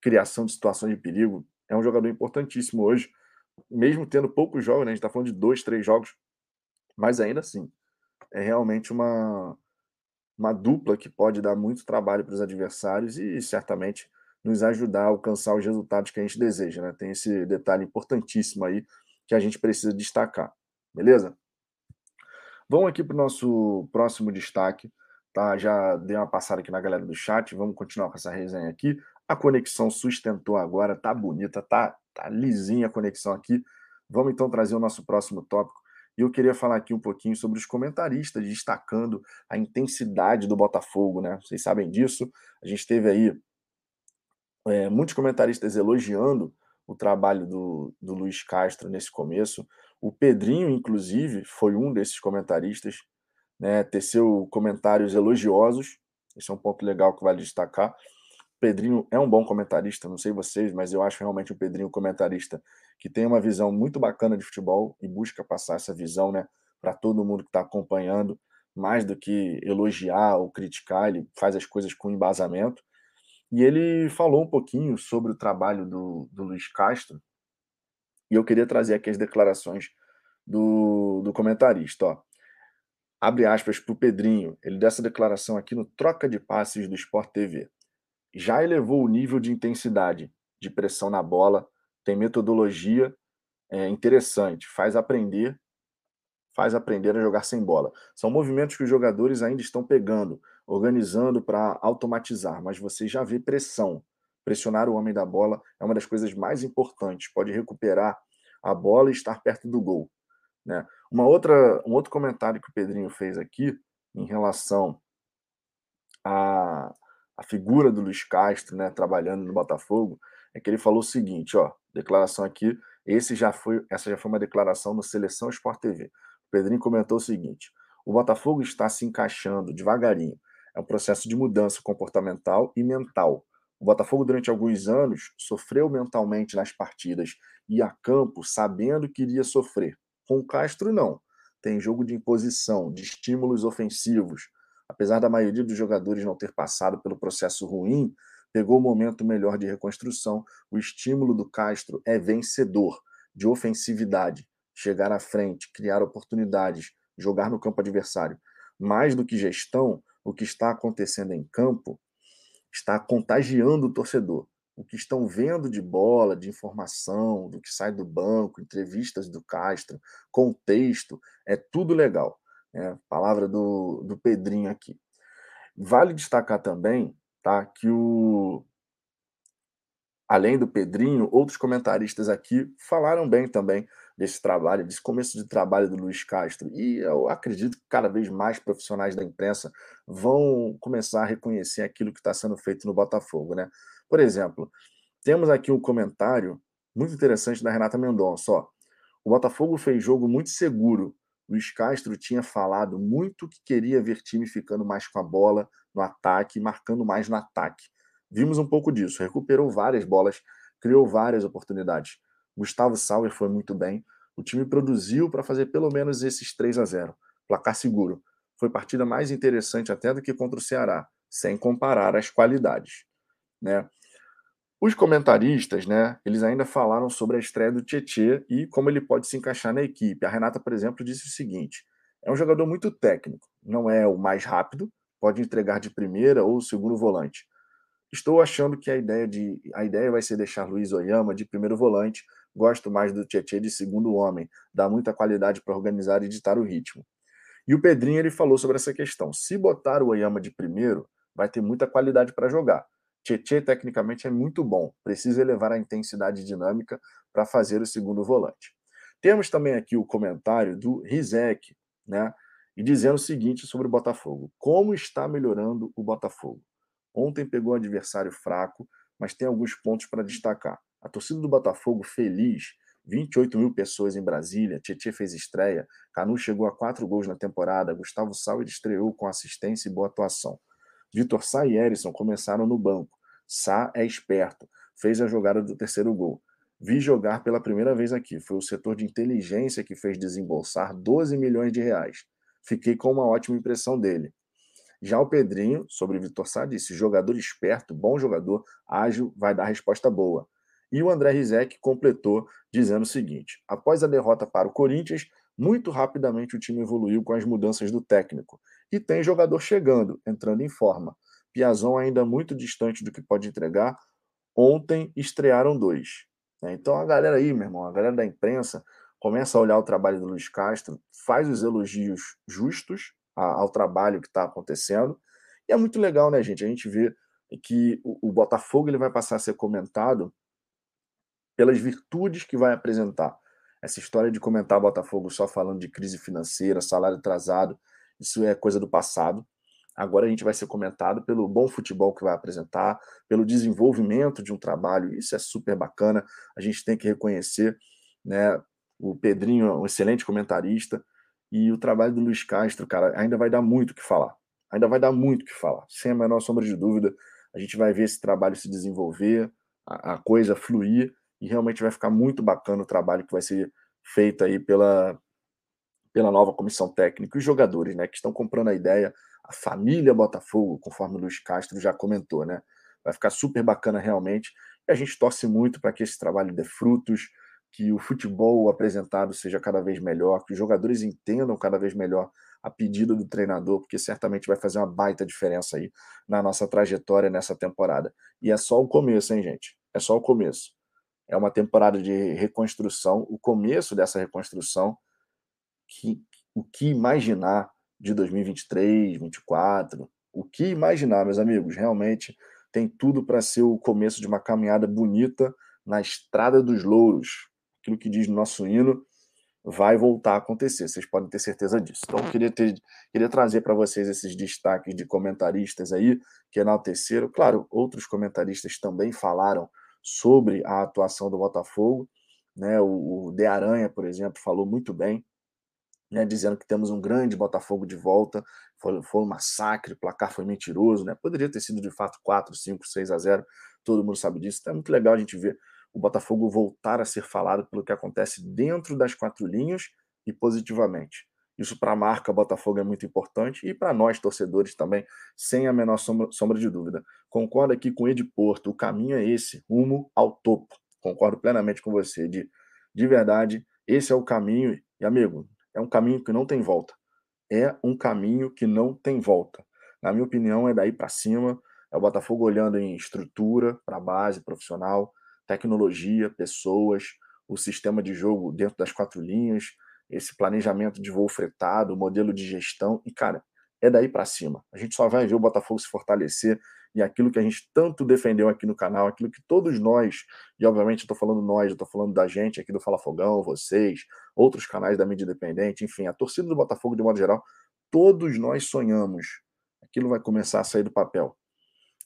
criação de situações de perigo. É um jogador importantíssimo hoje, mesmo tendo poucos jogos, né? a gente está falando de dois, três jogos, mas ainda assim, é realmente uma, uma dupla que pode dar muito trabalho para os adversários e certamente nos ajudar a alcançar os resultados que a gente deseja. Né? Tem esse detalhe importantíssimo aí que a gente precisa destacar, beleza? Vamos aqui para o nosso próximo destaque. Tá? Já dei uma passada aqui na galera do chat. Vamos continuar com essa resenha aqui. A conexão sustentou agora, tá bonita, tá, tá lisinha a conexão aqui. Vamos então trazer o nosso próximo tópico. E eu queria falar aqui um pouquinho sobre os comentaristas, destacando a intensidade do Botafogo, né? Vocês sabem disso. A gente teve aí é, muitos comentaristas elogiando o trabalho do, do Luiz Castro nesse começo. O Pedrinho, inclusive, foi um desses comentaristas, né, teceu comentários elogiosos. Esse é um ponto legal que vale destacar. Pedrinho é um bom comentarista, não sei vocês, mas eu acho realmente o Pedrinho um comentarista que tem uma visão muito bacana de futebol e busca passar essa visão né, para todo mundo que está acompanhando, mais do que elogiar ou criticar, ele faz as coisas com embasamento. E ele falou um pouquinho sobre o trabalho do, do Luiz Castro, e eu queria trazer aqui as declarações do, do comentarista. Ó. Abre aspas para o Pedrinho, ele dessa declaração aqui no Troca de Passes do Sport TV. Já elevou o nível de intensidade, de pressão na bola, tem metodologia é, interessante, faz aprender faz aprender a jogar sem bola. São movimentos que os jogadores ainda estão pegando, organizando para automatizar, mas você já vê pressão. Pressionar o homem da bola é uma das coisas mais importantes. Pode recuperar a bola e estar perto do gol. Né? Uma outra, um outro comentário que o Pedrinho fez aqui em relação à, à figura do Luiz Castro, né, trabalhando no Botafogo, é que ele falou o seguinte, ó, declaração aqui, esse já foi, essa já foi uma declaração no Seleção Sport TV. Pedrinho comentou o seguinte: o Botafogo está se encaixando devagarinho. É um processo de mudança comportamental e mental. O Botafogo, durante alguns anos, sofreu mentalmente nas partidas e a campo sabendo que iria sofrer. Com o Castro, não. Tem jogo de imposição, de estímulos ofensivos. Apesar da maioria dos jogadores não ter passado pelo processo ruim, pegou o momento melhor de reconstrução. O estímulo do Castro é vencedor, de ofensividade chegar à frente, criar oportunidades, jogar no campo adversário. Mais do que gestão, o que está acontecendo em campo está contagiando o torcedor. O que estão vendo de bola, de informação, do que sai do banco, entrevistas do Castro, contexto, é tudo legal. É, palavra do, do Pedrinho aqui. Vale destacar também tá, que o, além do Pedrinho, outros comentaristas aqui falaram bem também desse trabalho, desse começo de trabalho do Luiz Castro. E eu acredito que cada vez mais profissionais da imprensa vão começar a reconhecer aquilo que está sendo feito no Botafogo. Né? Por exemplo, temos aqui um comentário muito interessante da Renata Mendonça. Ó, o Botafogo fez jogo muito seguro. Luiz Castro tinha falado muito que queria ver time ficando mais com a bola no ataque, marcando mais no ataque. Vimos um pouco disso, recuperou várias bolas, criou várias oportunidades. Gustavo Sauer foi muito bem. O time produziu para fazer pelo menos esses 3 a 0. Placar seguro. Foi partida mais interessante até do que contra o Ceará, sem comparar as qualidades, né? Os comentaristas, né, eles ainda falaram sobre a estreia do Tietê e como ele pode se encaixar na equipe. A Renata, por exemplo, disse o seguinte: é um jogador muito técnico, não é o mais rápido, pode entregar de primeira ou segundo volante. Estou achando que a ideia, de, a ideia vai ser deixar Luiz Oyama de primeiro volante. Gosto mais do Tietchan de segundo homem. Dá muita qualidade para organizar e ditar o ritmo. E o Pedrinho ele falou sobre essa questão. Se botar o Oyama de primeiro, vai ter muita qualidade para jogar. Tietê, tecnicamente, é muito bom, precisa elevar a intensidade dinâmica para fazer o segundo volante. Temos também aqui o comentário do Rizek, né? E dizendo o seguinte sobre o Botafogo: como está melhorando o Botafogo? Ontem pegou um adversário fraco, mas tem alguns pontos para destacar. A torcida do Botafogo feliz 28 mil pessoas em Brasília, Tietchan fez estreia, Canu chegou a quatro gols na temporada, Gustavo Sauer estreou com assistência e boa atuação. Vitor Sá e Erisson começaram no banco. Sá é esperto, fez a jogada do terceiro gol. Vi jogar pela primeira vez aqui, foi o setor de inteligência que fez desembolsar 12 milhões de reais. Fiquei com uma ótima impressão dele. Já o Pedrinho, sobre Vitor Sá, disse: jogador esperto, bom jogador, ágil, vai dar resposta boa. E o André Rizek completou dizendo o seguinte: após a derrota para o Corinthians, muito rapidamente o time evoluiu com as mudanças do técnico e tem jogador chegando, entrando em forma. Piazon ainda muito distante do que pode entregar. Ontem estrearam dois. Né? Então a galera aí, meu irmão, a galera da imprensa começa a olhar o trabalho do Luiz Castro, faz os elogios justos ao trabalho que está acontecendo. E é muito legal, né, gente? A gente vê que o, o Botafogo ele vai passar a ser comentado pelas virtudes que vai apresentar. Essa história de comentar Botafogo só falando de crise financeira, salário atrasado, isso é coisa do passado. Agora a gente vai ser comentado pelo bom futebol que vai apresentar, pelo desenvolvimento de um trabalho, isso é super bacana. A gente tem que reconhecer, né? O Pedrinho é um excelente comentarista e o trabalho do Luiz Castro, cara, ainda vai dar muito o que falar. Ainda vai dar muito o que falar, sem a menor sombra de dúvida. A gente vai ver esse trabalho se desenvolver, a, a coisa fluir e realmente vai ficar muito bacana o trabalho que vai ser feito aí pela, pela nova comissão técnica os jogadores, né, que estão comprando a ideia, a família Botafogo, conforme o Luiz Castro já comentou, né? Vai ficar super bacana realmente. E a gente torce muito para que esse trabalho dê frutos, que o futebol apresentado seja cada vez melhor, que os jogadores entendam cada vez melhor a pedida do treinador, porque certamente vai fazer uma baita diferença aí na nossa trajetória nessa temporada. E é só o começo, hein, gente? É só o começo é uma temporada de reconstrução, o começo dessa reconstrução, que o que imaginar de 2023, 2024, o que imaginar, meus amigos, realmente tem tudo para ser o começo de uma caminhada bonita na estrada dos louros. Aquilo que diz nosso hino vai voltar a acontecer, vocês podem ter certeza disso. Então, queria, ter, queria trazer para vocês esses destaques de comentaristas aí que enalteceram. Claro, outros comentaristas também falaram sobre a atuação do Botafogo. Né? O, o De Aranha, por exemplo, falou muito bem, né? dizendo que temos um grande Botafogo de volta. Foi, foi um massacre, o placar foi mentiroso. Né? Poderia ter sido de fato 4, 5, 6 a 0. Todo mundo sabe disso. Então é muito legal a gente ver o Botafogo voltar a ser falado pelo que acontece dentro das quatro linhas e positivamente. Isso para a marca Botafogo é muito importante e para nós, torcedores, também, sem a menor sombra, de dúvida. Concordo aqui com o Ed Porto, o caminho é esse, rumo ao topo. Concordo plenamente com você, de, de verdade, esse é o caminho, e amigo, é um caminho que não tem volta. É um caminho que não tem volta. Na minha opinião, é daí para cima. É o Botafogo olhando em estrutura, para base profissional, tecnologia, pessoas, o sistema de jogo dentro das quatro linhas, esse planejamento de voo fretado, modelo de gestão, e, cara, é daí para cima. A gente só vai ver o Botafogo se fortalecer e aquilo que a gente tanto defendeu aqui no canal, aquilo que todos nós, e obviamente eu estou falando nós, eu estou falando da gente aqui do Fala Fogão, vocês, outros canais da mídia independente, enfim, a torcida do Botafogo de modo geral, todos nós sonhamos. Aquilo vai começar a sair do papel.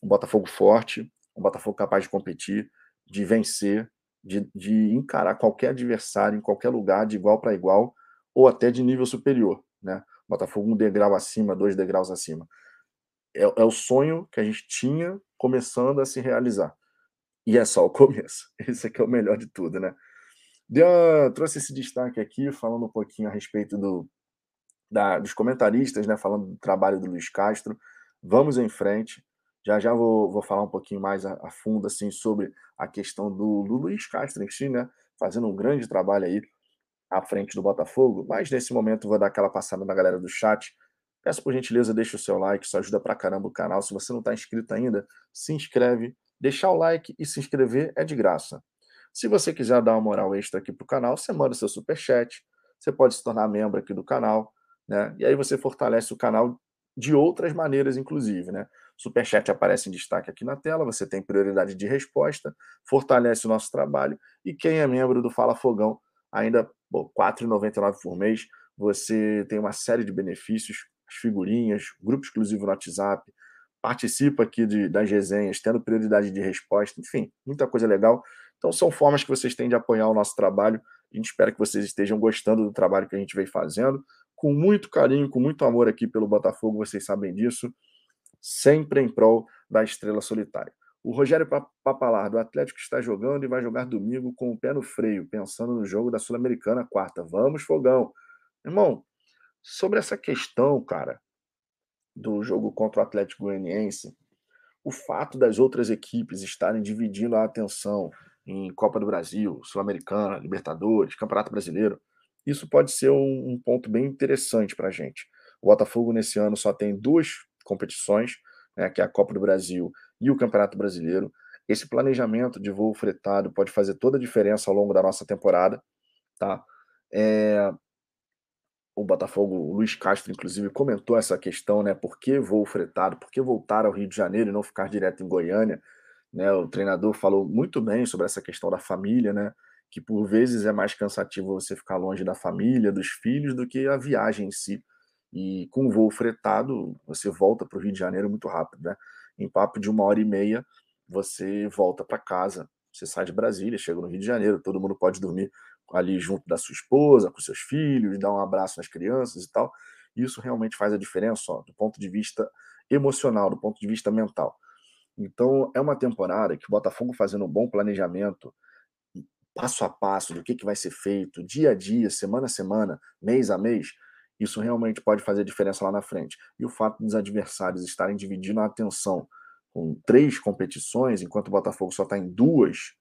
Um Botafogo forte, um Botafogo capaz de competir, de vencer, de, de encarar qualquer adversário em qualquer lugar, de igual para igual, ou até de nível superior. Né? Botafogo um degrau acima, dois degraus acima. É, é, o sonho que a gente tinha começando a se realizar. E é só o começo. Esse aqui é o melhor de tudo, né? Deu, trouxe esse destaque aqui, falando um pouquinho a respeito do, da, dos comentaristas, né? Falando do trabalho do Luiz Castro. Vamos em frente. Já já vou, vou falar um pouquinho mais a, a, fundo assim sobre a questão do, do Luiz Castro em si, né? Fazendo um grande trabalho aí à frente do Botafogo. Mas nesse momento vou dar aquela passada na galera do chat. Peço por gentileza, deixa o seu like, isso ajuda pra caramba o canal. Se você não está inscrito ainda, se inscreve. Deixar o like e se inscrever é de graça. Se você quiser dar uma moral extra aqui pro canal, você manda seu super chat. Você pode se tornar membro aqui do canal, né? E aí você fortalece o canal de outras maneiras, inclusive, né? Superchat aparece em destaque aqui na tela, você tem prioridade de resposta, fortalece o nosso trabalho e quem é membro do Fala Fogão, ainda R$ 4,99 por mês, você tem uma série de benefícios, as figurinhas, grupo exclusivo no WhatsApp, participa aqui de, das resenhas, tendo prioridade de resposta, enfim, muita coisa legal. Então são formas que vocês têm de apoiar o nosso trabalho. A gente espera que vocês estejam gostando do trabalho que a gente vem fazendo, com muito carinho, com muito amor aqui pelo Botafogo, vocês sabem disso sempre em prol da estrela solitária. O Rogério Papalar, do Atlético, está jogando e vai jogar domingo com o pé no freio, pensando no jogo da Sul-Americana quarta. Vamos, fogão. Irmão, sobre essa questão, cara, do jogo contra o Atlético Goianiense, o fato das outras equipes estarem dividindo a atenção em Copa do Brasil, Sul-Americana, Libertadores, Campeonato Brasileiro, isso pode ser um, um ponto bem interessante para a gente. O Botafogo, nesse ano, só tem duas competições, né, que é a Copa do Brasil e o Campeonato Brasileiro. Esse planejamento de voo fretado pode fazer toda a diferença ao longo da nossa temporada, tá? É... O Botafogo, o Luiz Castro, inclusive, comentou essa questão, né? Por que voo fretado? Por que voltar ao Rio de Janeiro e não ficar direto em Goiânia? Né? O treinador falou muito bem sobre essa questão da família, né? Que por vezes é mais cansativo você ficar longe da família, dos filhos, do que a viagem em si. E com o voo fretado, você volta para o Rio de Janeiro muito rápido, né? Em papo de uma hora e meia, você volta para casa. Você sai de Brasília, chega no Rio de Janeiro, todo mundo pode dormir ali junto da sua esposa, com seus filhos, dar um abraço nas crianças e tal. Isso realmente faz a diferença, ó, do ponto de vista emocional, do ponto de vista mental. Então, é uma temporada que o Botafogo fazendo um bom planejamento, passo a passo, do que, que vai ser feito, dia a dia, semana a semana, mês a mês, isso realmente pode fazer diferença lá na frente. E o fato dos adversários estarem dividindo a atenção com três competições, enquanto o Botafogo só está em duas,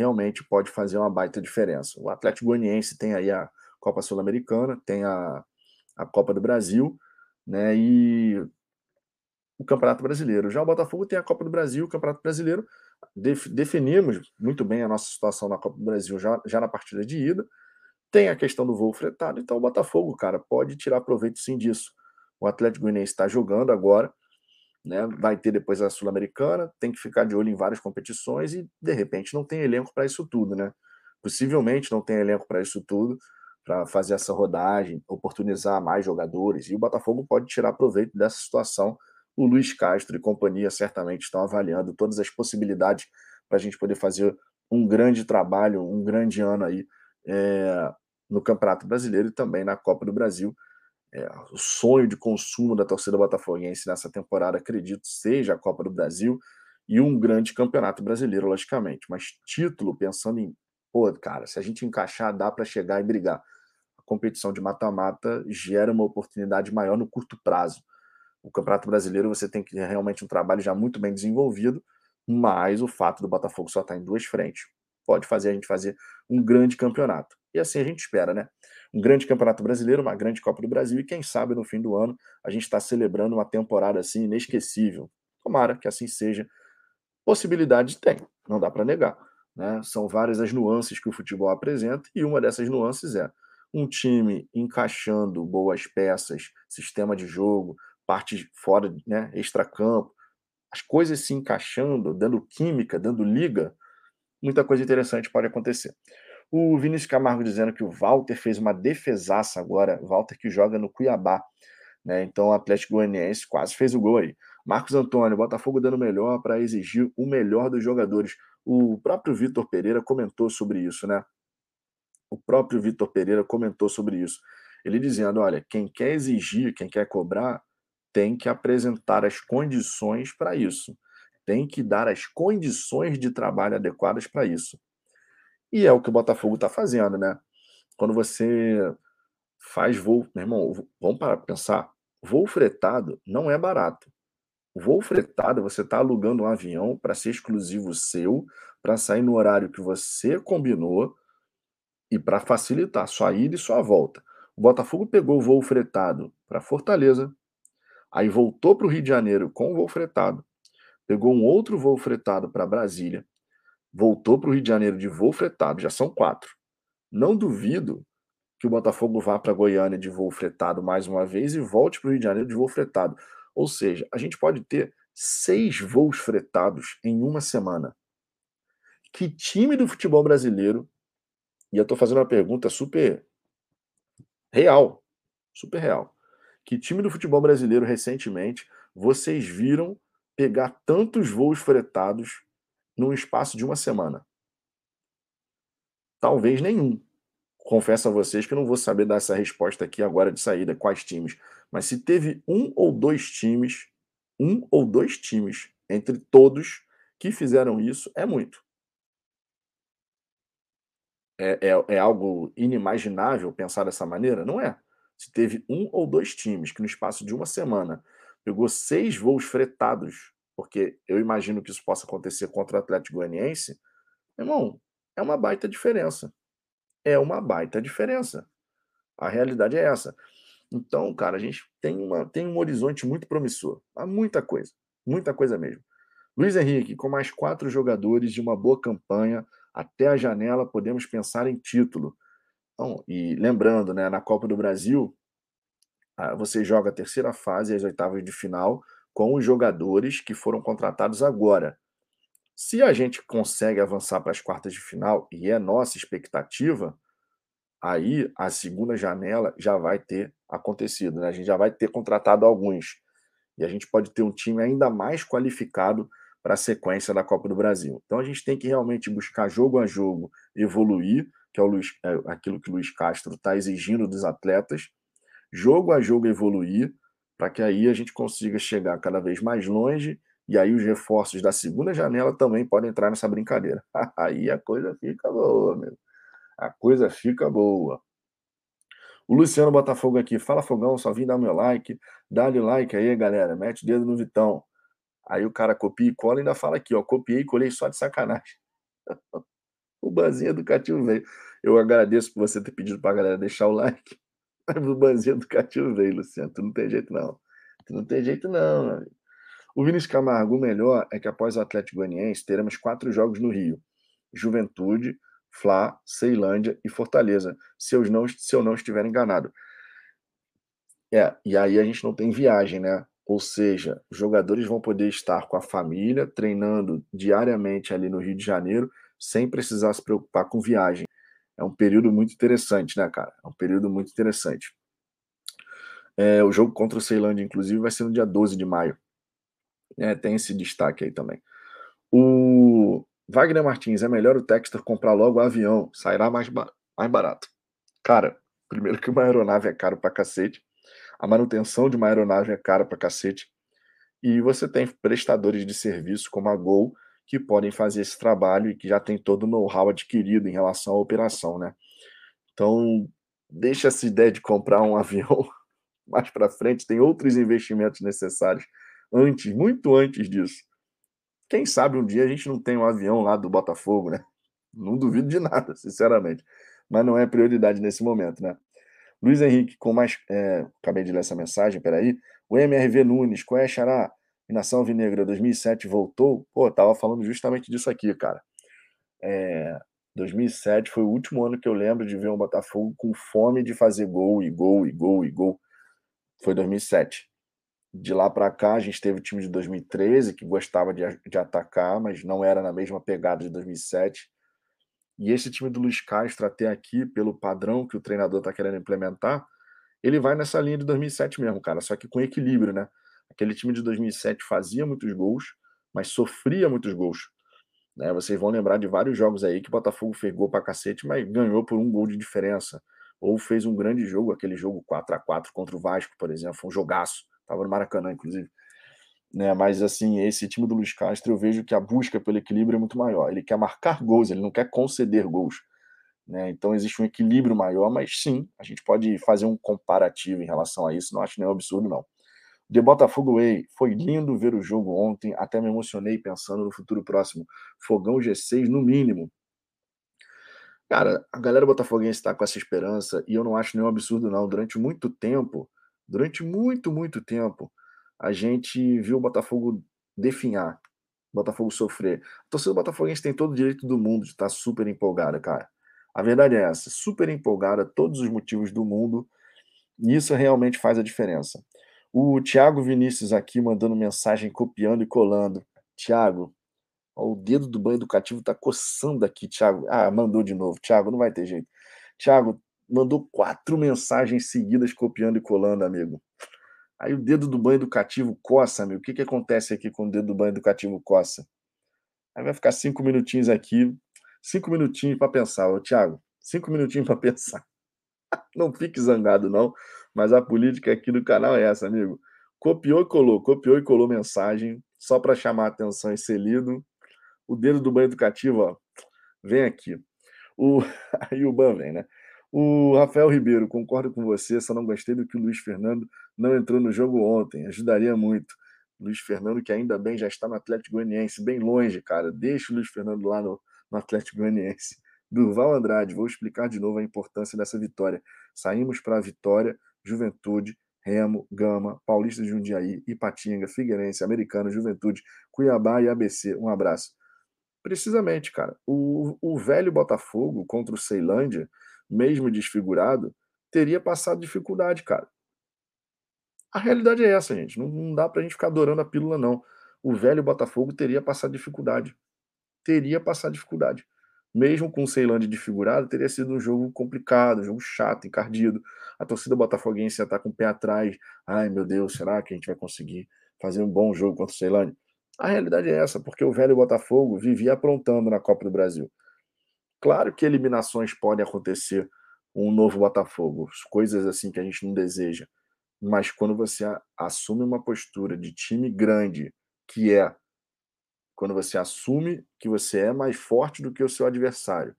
realmente pode fazer uma baita diferença. O Atlético Goianiense tem aí a Copa Sul-Americana, tem a, a Copa do Brasil, né? E o Campeonato Brasileiro. Já o Botafogo tem a Copa do Brasil, o Campeonato Brasileiro. Def, definimos muito bem a nossa situação na Copa do Brasil já, já na partida de ida. Tem a questão do voo fretado, então o Botafogo, cara, pode tirar proveito sim disso. O Atlético Goianiense está jogando agora, né? Vai ter depois a Sul-Americana, tem que ficar de olho em várias competições e de repente não tem elenco para isso tudo, né? Possivelmente não tem elenco para isso tudo, para fazer essa rodagem, oportunizar mais jogadores e o Botafogo pode tirar proveito dessa situação. O Luiz Castro e companhia certamente estão avaliando todas as possibilidades para a gente poder fazer um grande trabalho, um grande ano aí é, no Campeonato Brasileiro e também na Copa do Brasil. É, o sonho de consumo da torcida botafoguense nessa temporada, acredito, seja a Copa do Brasil e um grande campeonato brasileiro, logicamente. Mas título, pensando em, pô, cara, se a gente encaixar, dá para chegar e brigar. A competição de mata-mata gera uma oportunidade maior no curto prazo. O Campeonato Brasileiro você tem que realmente um trabalho já muito bem desenvolvido, mas o fato do Botafogo só estar tá em duas frentes pode fazer a gente fazer um grande campeonato. E assim a gente espera, né? Um grande campeonato brasileiro, uma grande Copa do Brasil e quem sabe no fim do ano a gente está celebrando uma temporada assim inesquecível. Tomara que assim seja. Possibilidade tem, não dá para negar. Né? São várias as nuances que o futebol apresenta e uma dessas nuances é um time encaixando boas peças, sistema de jogo, parte fora, né, extracampo, as coisas se encaixando, dando química, dando liga, muita coisa interessante pode acontecer. O Vinícius Camargo dizendo que o Walter fez uma defesaça agora, Walter que joga no Cuiabá, né? Então o Atlético Goianiense quase fez o gol aí. Marcos Antônio, Botafogo dando melhor para exigir o melhor dos jogadores. O próprio Vitor Pereira comentou sobre isso, né? O próprio Vitor Pereira comentou sobre isso. Ele dizendo: olha, quem quer exigir, quem quer cobrar, tem que apresentar as condições para isso tem que dar as condições de trabalho adequadas para isso. E é o que o Botafogo está fazendo, né? Quando você faz voo, meu irmão, vamos parar para pensar. Voo fretado não é barato. Voo fretado, você está alugando um avião para ser exclusivo seu, para sair no horário que você combinou e para facilitar sua ida e sua volta. O Botafogo pegou o voo fretado para Fortaleza, aí voltou para o Rio de Janeiro com o voo fretado, pegou um outro voo fretado para Brasília, voltou para o Rio de Janeiro de voo fretado, já são quatro. Não duvido que o Botafogo vá para Goiânia de voo fretado mais uma vez e volte para o Rio de Janeiro de voo fretado. Ou seja, a gente pode ter seis voos fretados em uma semana. Que time do futebol brasileiro, e eu estou fazendo uma pergunta super real, super real. Que time do futebol brasileiro recentemente vocês viram pegar tantos voos fretados num espaço de uma semana? Talvez nenhum. Confesso a vocês que não vou saber dar essa resposta aqui agora de saída, quais times. Mas se teve um ou dois times, um ou dois times entre todos que fizeram isso, é muito. É, é, é algo inimaginável pensar dessa maneira? Não é. Se teve um ou dois times que no espaço de uma semana pegou seis voos fretados, porque eu imagino que isso possa acontecer contra o Atlético Goianiense, irmão, é uma baita diferença. É uma baita diferença. A realidade é essa. Então, cara, a gente tem, uma, tem um horizonte muito promissor. Há muita coisa. Muita coisa mesmo. Luiz Henrique, com mais quatro jogadores de uma boa campanha, até a janela podemos pensar em título. Então, e lembrando, né, na Copa do Brasil, ah, você joga a terceira fase, as oitavas de final, com os jogadores que foram contratados agora. Se a gente consegue avançar para as quartas de final, e é nossa expectativa, aí a segunda janela já vai ter acontecido, né? A gente já vai ter contratado alguns. E a gente pode ter um time ainda mais qualificado para a sequência da Copa do Brasil. Então a gente tem que realmente buscar jogo a jogo evoluir, que é, Luiz, é aquilo que o Luiz Castro está exigindo dos atletas, jogo a jogo evoluir, para que aí a gente consiga chegar cada vez mais longe e aí os reforços da segunda janela também podem entrar nessa brincadeira. aí a coisa fica boa, meu. A coisa fica boa. O Luciano Botafogo aqui, fala Fogão, só vim dar meu like. Dá-lhe like aí, galera. Mete o dedo no Vitão. Aí o cara copia e cola e ainda fala aqui, ó. Copiei e colei só de sacanagem. o Banzinho Educativo veio. Eu agradeço por você ter pedido pra galera deixar o like. Banzinho Educativo veio, Luciano. Tu não tem jeito, não. Tu não tem jeito, não, meu amigo. O Vinícius Camargo, o melhor é que após o Atlético Goianiense teremos quatro jogos no Rio: Juventude, Fla, Ceilândia e Fortaleza, se eu não, se eu não estiver enganado. É, e aí a gente não tem viagem, né? Ou seja, os jogadores vão poder estar com a família, treinando diariamente ali no Rio de Janeiro, sem precisar se preocupar com viagem. É um período muito interessante, né, cara? É um período muito interessante. É, o jogo contra o Ceilândia, inclusive, vai ser no dia 12 de maio. É, tem esse destaque aí também. O Wagner Martins, é melhor o Textor comprar logo o avião, sairá mais, ba mais barato. Cara, primeiro que uma aeronave é caro pra cacete, a manutenção de uma aeronave é cara pra cacete, e você tem prestadores de serviço como a Gol que podem fazer esse trabalho e que já tem todo o know-how adquirido em relação à operação, né? Então, deixa essa ideia de comprar um avião mais para frente, tem outros investimentos necessários antes, muito antes disso. Quem sabe um dia a gente não tem um avião lá do Botafogo, né? Não duvido de nada, sinceramente. Mas não é prioridade nesse momento, né? Luiz Henrique, com mais. É, acabei de ler essa mensagem, peraí. O MRV Nunes, qual é, Xará? Nação Vinegra 2007 voltou? Pô, tava falando justamente disso aqui, cara. É, 2007 foi o último ano que eu lembro de ver um Botafogo com fome de fazer gol e gol e gol e gol. Foi 2007 de lá para cá, a gente teve o time de 2013, que gostava de, de atacar, mas não era na mesma pegada de 2007. E esse time do Luiz Castro, até aqui, pelo padrão que o treinador está querendo implementar, ele vai nessa linha de 2007 mesmo, cara, só que com equilíbrio, né? Aquele time de 2007 fazia muitos gols, mas sofria muitos gols. Né? Vocês vão lembrar de vários jogos aí que o Botafogo fez gol pra cacete, mas ganhou por um gol de diferença. Ou fez um grande jogo, aquele jogo 4 a 4 contra o Vasco, por exemplo, um jogaço Estava no Maracanã, inclusive. Né, mas assim, esse time do Luiz Castro, eu vejo que a busca pelo equilíbrio é muito maior. Ele quer marcar gols, ele não quer conceder gols. Né? Então existe um equilíbrio maior, mas sim, a gente pode fazer um comparativo em relação a isso, não acho nenhum absurdo, não. De Botafogo Way, foi lindo ver o jogo ontem, até me emocionei pensando no futuro próximo. Fogão G6 no mínimo. Cara, a galera botafoguense está com essa esperança e eu não acho nenhum absurdo, não. Durante muito tempo, Durante muito, muito tempo, a gente viu o Botafogo definhar, o Botafogo sofrer. A torcida botafoguense tem todo o direito do mundo de estar super empolgada, cara. A verdade é essa, super empolgada, todos os motivos do mundo, e isso realmente faz a diferença. O Thiago Vinícius aqui mandando mensagem, copiando e colando. Thiago, o dedo do banho educativo tá coçando aqui, Thiago. Ah, mandou de novo. Thiago, não vai ter jeito. Thiago, mandou quatro mensagens seguidas copiando e colando, amigo. Aí o dedo do banho educativo coça, amigo. O que, que acontece aqui com o dedo do banho educativo coça? Aí vai ficar cinco minutinhos aqui, cinco minutinhos para pensar, ô Thiago, cinco minutinhos para pensar. Não fique zangado, não, mas a política aqui do canal é essa, amigo. Copiou e colou, copiou e colou mensagem, só para chamar a atenção e ser lido. O dedo do banho educativo, ó, vem aqui. O... Aí o ban vem, né? O Rafael Ribeiro, concordo com você, só não gostei do que o Luiz Fernando não entrou no jogo ontem. Ajudaria muito. Luiz Fernando, que ainda bem já está no Atlético Goianiense, bem longe, cara. Deixa o Luiz Fernando lá no, no Atlético Goianiense. Durval Andrade, vou explicar de novo a importância dessa vitória. Saímos para a vitória, Juventude, Remo, Gama, Paulista de Jundiaí, Ipatinga, Figueirense, Americano, Juventude, Cuiabá e ABC. Um abraço. Precisamente, cara. O, o velho Botafogo contra o Ceilândia mesmo desfigurado, teria passado dificuldade, cara. A realidade é essa, gente. Não, não dá pra gente ficar adorando a pílula, não. O velho Botafogo teria passado dificuldade. Teria passado dificuldade. Mesmo com o Ceilândia desfigurado, teria sido um jogo complicado, um jogo chato, encardido. A torcida botafoguense ia estar com o pé atrás. Ai, meu Deus, será que a gente vai conseguir fazer um bom jogo contra o Ceilândia? A realidade é essa, porque o velho Botafogo vivia aprontando na Copa do Brasil. Claro que eliminações podem acontecer, um novo Botafogo, coisas assim que a gente não deseja. Mas quando você assume uma postura de time grande, que é quando você assume que você é mais forte do que o seu adversário,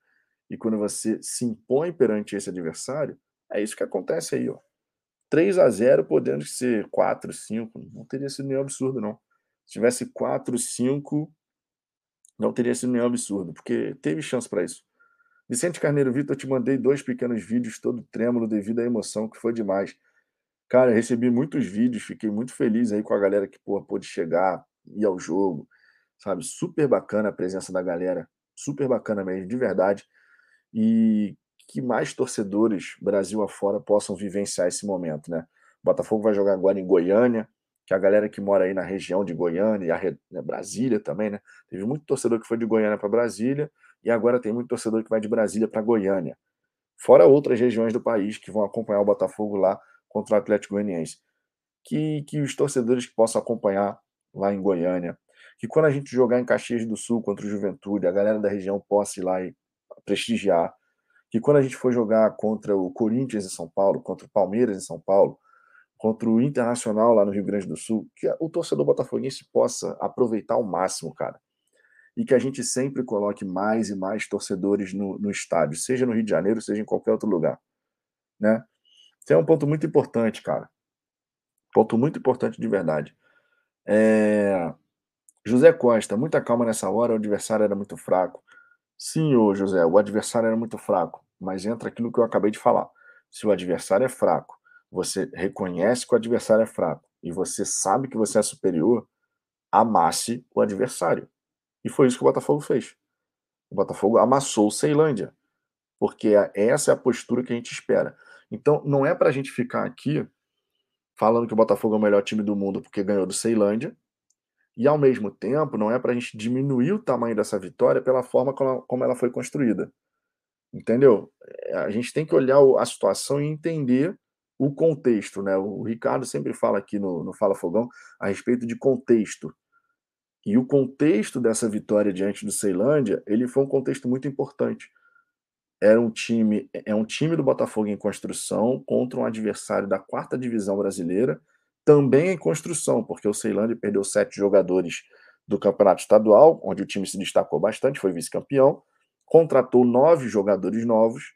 e quando você se impõe perante esse adversário, é isso que acontece aí, ó. 3 a 0 podendo ser 4, 5, não teria sido nenhum absurdo, não. Se tivesse 4, 5, não teria sido nenhum absurdo, porque teve chance para isso. Vicente Carneiro Vitor, te mandei dois pequenos vídeos, todo trêmulo devido à emoção, que foi demais. Cara, recebi muitos vídeos, fiquei muito feliz aí com a galera que pô, pôde chegar, ir ao jogo, sabe? Super bacana a presença da galera, super bacana mesmo, de verdade. E que mais torcedores, Brasil afora, possam vivenciar esse momento, né? O Botafogo vai jogar agora em Goiânia, que a galera que mora aí na região de Goiânia, e a né, Brasília também, né? Teve muito torcedor que foi de Goiânia para Brasília, e agora tem muito torcedor que vai de Brasília para Goiânia. Fora outras regiões do país que vão acompanhar o Botafogo lá contra o Atlético Goianiense. Que, que os torcedores possam acompanhar lá em Goiânia. Que quando a gente jogar em Caxias do Sul contra o Juventude, a galera da região possa ir lá e prestigiar. Que quando a gente for jogar contra o Corinthians em São Paulo, contra o Palmeiras em São Paulo, contra o Internacional lá no Rio Grande do Sul, que o torcedor botafoguense possa aproveitar ao máximo, cara e que a gente sempre coloque mais e mais torcedores no, no estádio, seja no Rio de Janeiro, seja em qualquer outro lugar. Né? Isso é um ponto muito importante, cara. Ponto muito importante de verdade. É... José Costa, muita calma nessa hora, o adversário era muito fraco. Sim, ô José, o adversário era muito fraco, mas entra aquilo que eu acabei de falar. Se o adversário é fraco, você reconhece que o adversário é fraco e você sabe que você é superior, amasse o adversário. E foi isso que o Botafogo fez. O Botafogo amassou o Ceilândia, porque essa é a postura que a gente espera. Então, não é para a gente ficar aqui falando que o Botafogo é o melhor time do mundo porque ganhou do Ceilândia, e ao mesmo tempo, não é para a gente diminuir o tamanho dessa vitória pela forma como ela foi construída. Entendeu? É, a gente tem que olhar a situação e entender o contexto, né? O Ricardo sempre fala aqui no, no Fala Fogão a respeito de contexto. E o contexto dessa vitória diante do Ceilândia, ele foi um contexto muito importante. Era um time, é um time do Botafogo em construção contra um adversário da quarta divisão brasileira, também em construção, porque o Ceilândia perdeu sete jogadores do campeonato estadual, onde o time se destacou bastante, foi vice-campeão, contratou nove jogadores novos.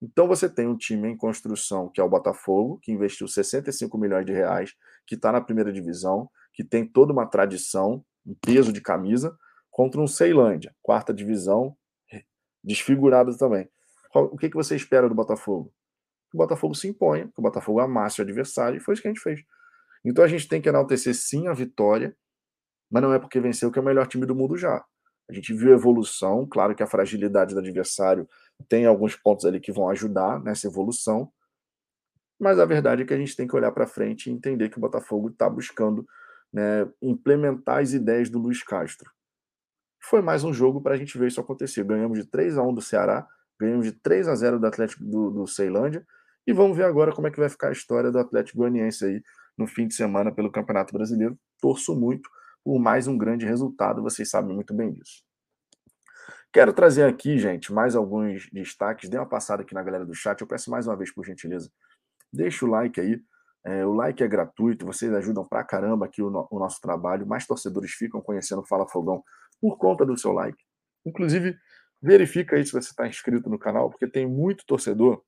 Então você tem um time em construção, que é o Botafogo, que investiu 65 milhões de reais, que está na primeira divisão, que tem toda uma tradição, um peso de camisa, contra um Ceilândia, quarta divisão, desfigurado também. O que, que você espera do Botafogo? Que o Botafogo se imponha, que o Botafogo amasse o adversário, e foi isso que a gente fez. Então a gente tem que enaltecer sim a vitória, mas não é porque venceu que é o melhor time do mundo já. A gente viu evolução, claro que a fragilidade do adversário tem alguns pontos ali que vão ajudar nessa evolução, mas a verdade é que a gente tem que olhar para frente e entender que o Botafogo está buscando né, implementar as ideias do Luiz Castro. Foi mais um jogo para a gente ver isso acontecer. Ganhamos de 3 a 1 do Ceará, ganhamos de 3 a 0 do Atlético do, do Ceilândia, e vamos ver agora como é que vai ficar a história do Atlético Goianiense aí no fim de semana pelo Campeonato Brasileiro. Torço muito por mais um grande resultado, vocês sabem muito bem disso. Quero trazer aqui, gente, mais alguns destaques. Dê uma passada aqui na galera do chat. Eu peço mais uma vez, por gentileza, deixa o like aí. É, o like é gratuito, vocês ajudam pra caramba aqui o, no, o nosso trabalho. Mais torcedores ficam conhecendo Fala Fogão por conta do seu like. Inclusive, verifica aí se você está inscrito no canal, porque tem muito torcedor,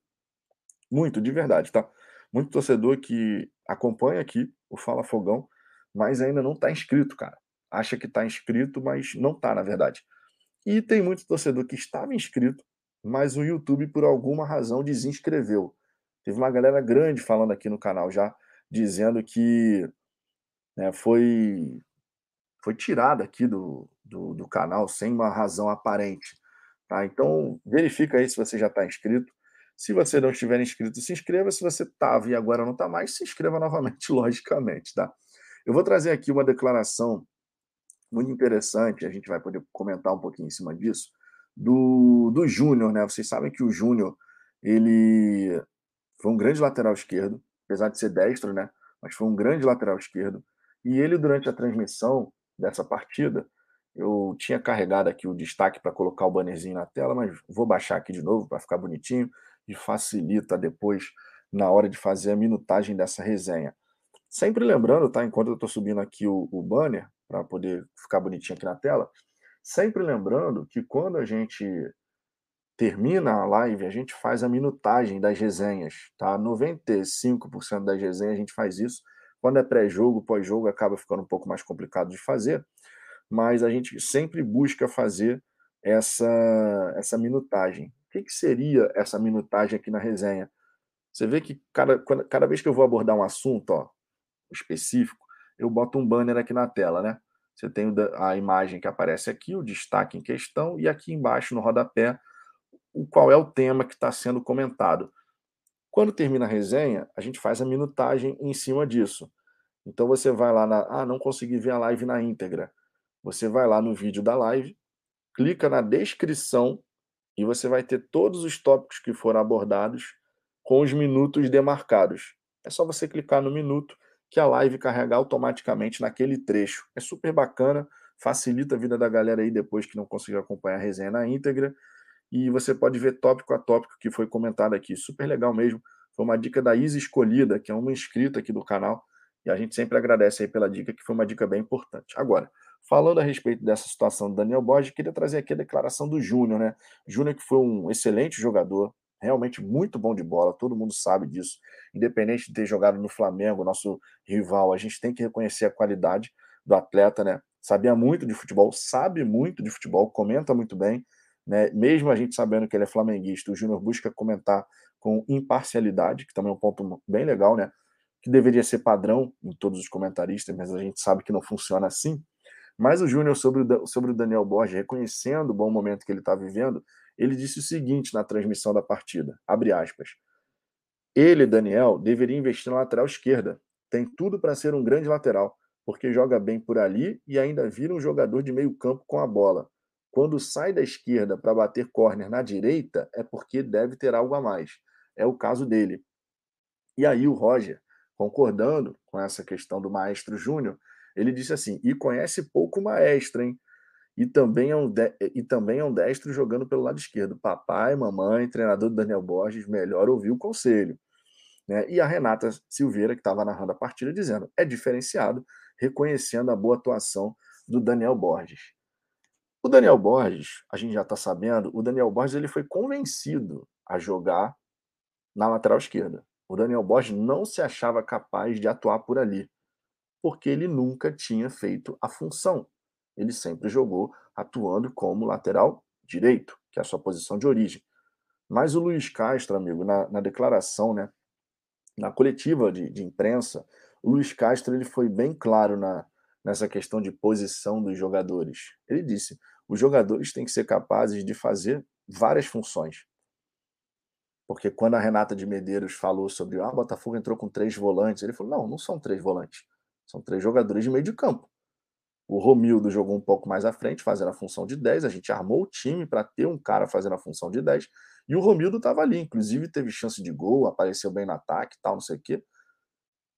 muito, de verdade, tá? Muito torcedor que acompanha aqui o Fala Fogão, mas ainda não está inscrito, cara. Acha que está inscrito, mas não está, na verdade. E tem muito torcedor que estava inscrito, mas o YouTube, por alguma razão, desinscreveu. Teve uma galera grande falando aqui no canal já, dizendo que né, foi, foi tirado aqui do, do, do, canal sem uma razão aparente. Tá? Então, verifica aí se você já está inscrito. Se você não estiver inscrito, se inscreva. Se você estava e agora não está mais, se inscreva novamente, logicamente. Tá? Eu vou trazer aqui uma declaração muito interessante, a gente vai poder comentar um pouquinho em cima disso, do, do Júnior, né? Vocês sabem que o Júnior, ele foi um grande lateral esquerdo, apesar de ser destro, né? Mas foi um grande lateral esquerdo. E ele, durante a transmissão dessa partida, eu tinha carregado aqui o destaque para colocar o bannerzinho na tela, mas vou baixar aqui de novo para ficar bonitinho e facilita depois na hora de fazer a minutagem dessa resenha. Sempre lembrando, tá? Enquanto eu estou subindo aqui o, o banner, para poder ficar bonitinho aqui na tela, sempre lembrando que quando a gente termina a live, a gente faz a minutagem das resenhas, tá? 95% das resenhas a gente faz isso. Quando é pré-jogo, pós-jogo, acaba ficando um pouco mais complicado de fazer, mas a gente sempre busca fazer essa, essa minutagem. O que, que seria essa minutagem aqui na resenha? Você vê que cada, cada vez que eu vou abordar um assunto, ó, específico, eu boto um banner aqui na tela, né? Você tem a imagem que aparece aqui, o destaque em questão, e aqui embaixo no rodapé, o qual é o tema que está sendo comentado. Quando termina a resenha, a gente faz a minutagem em cima disso. Então você vai lá na. Ah, não consegui ver a live na íntegra. Você vai lá no vídeo da live, clica na descrição e você vai ter todos os tópicos que foram abordados com os minutos demarcados. É só você clicar no minuto que a live carregar automaticamente naquele trecho. É super bacana, facilita a vida da galera aí depois que não conseguiu acompanhar a resenha na íntegra. E você pode ver tópico a tópico que foi comentado aqui. Super legal mesmo. Foi uma dica da Isa Escolhida, que é uma inscrita aqui do canal. E a gente sempre agradece aí pela dica, que foi uma dica bem importante. Agora, falando a respeito dessa situação do Daniel Borges, queria trazer aqui a declaração do Júnior, né? Júnior que foi um excelente jogador, realmente muito bom de bola, todo mundo sabe disso. Independente de ter jogado no Flamengo, nosso rival, a gente tem que reconhecer a qualidade do atleta, né? Sabia muito de futebol, sabe muito de futebol, comenta muito bem, né? Mesmo a gente sabendo que ele é flamenguista, o Júnior busca comentar com imparcialidade, que também é um ponto bem legal, né? Que deveria ser padrão em todos os comentaristas, mas a gente sabe que não funciona assim. Mas o Júnior, sobre, o, sobre o Daniel Borges, reconhecendo o bom momento que ele está vivendo, ele disse o seguinte na transmissão da partida, abre aspas, ele, Daniel, deveria investir na lateral esquerda. Tem tudo para ser um grande lateral, porque joga bem por ali e ainda vira um jogador de meio campo com a bola. Quando sai da esquerda para bater córner na direita, é porque deve ter algo a mais. É o caso dele. E aí o Roger, concordando com essa questão do Maestro Júnior, ele disse assim: e conhece pouco o Maestro, hein? e também é um, de... e também é um destro jogando pelo lado esquerdo. Papai, mamãe, treinador do Daniel Borges, melhor ouvir o conselho. Né? E a Renata Silveira, que estava narrando a partida, dizendo: é diferenciado, reconhecendo a boa atuação do Daniel Borges. O Daniel Borges, a gente já está sabendo, o Daniel Borges ele foi convencido a jogar na lateral esquerda. O Daniel Borges não se achava capaz de atuar por ali, porque ele nunca tinha feito a função ele sempre jogou atuando como lateral direito, que é a sua posição de origem. Mas o Luiz Castro, amigo, na, na declaração, né, na coletiva de, de, imprensa, o Luiz Castro ele foi bem claro na, nessa questão de posição dos jogadores. Ele disse: os jogadores têm que ser capazes de fazer várias funções. Porque quando a Renata de Medeiros falou sobre ah, o Botafogo entrou com três volantes, ele falou: não, não são três volantes, são três jogadores de meio de campo. O Romildo jogou um pouco mais à frente, fazendo a função de 10. A gente armou o time para ter um cara fazendo a função de 10. E o Romildo estava ali, inclusive teve chance de gol, apareceu bem no ataque tal, não sei o quê.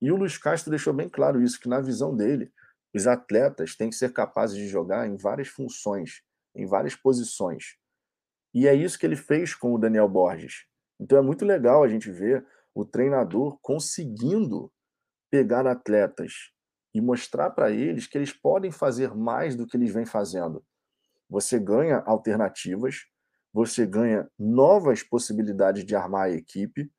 E o Luiz Castro deixou bem claro isso, que na visão dele, os atletas têm que ser capazes de jogar em várias funções, em várias posições. E é isso que ele fez com o Daniel Borges. Então é muito legal a gente ver o treinador conseguindo pegar atletas e mostrar para eles que eles podem fazer mais do que eles vêm fazendo. Você ganha alternativas, você ganha novas possibilidades de armar a equipe.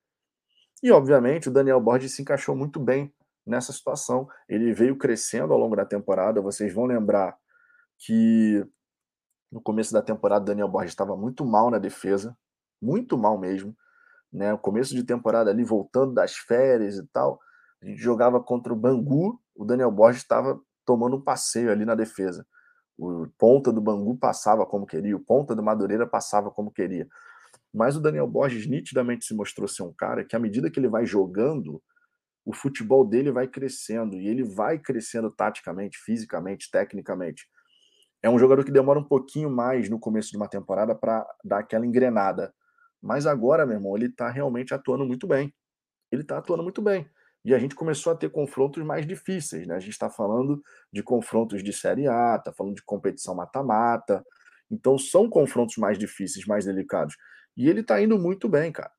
E, obviamente, o Daniel Borges se encaixou muito bem nessa situação. Ele veio crescendo ao longo da temporada. Vocês vão lembrar que no começo da temporada o Daniel Borges estava muito mal na defesa, muito mal mesmo. Né? O começo de temporada ali, voltando das férias e tal, a gente jogava contra o Bangu, o Daniel Borges estava tomando um passeio ali na defesa. O ponta do Bangu passava como queria, o ponta do Madureira passava como queria. Mas o Daniel Borges nitidamente se mostrou ser um cara que, à medida que ele vai jogando, o futebol dele vai crescendo e ele vai crescendo taticamente, fisicamente, tecnicamente. É um jogador que demora um pouquinho mais no começo de uma temporada para dar aquela engrenada. Mas agora, meu irmão, ele está realmente atuando muito bem. Ele está atuando muito bem. E a gente começou a ter confrontos mais difíceis, né? A gente está falando de confrontos de Série A, está falando de competição mata-mata. Então são confrontos mais difíceis, mais delicados. E ele está indo muito bem, cara.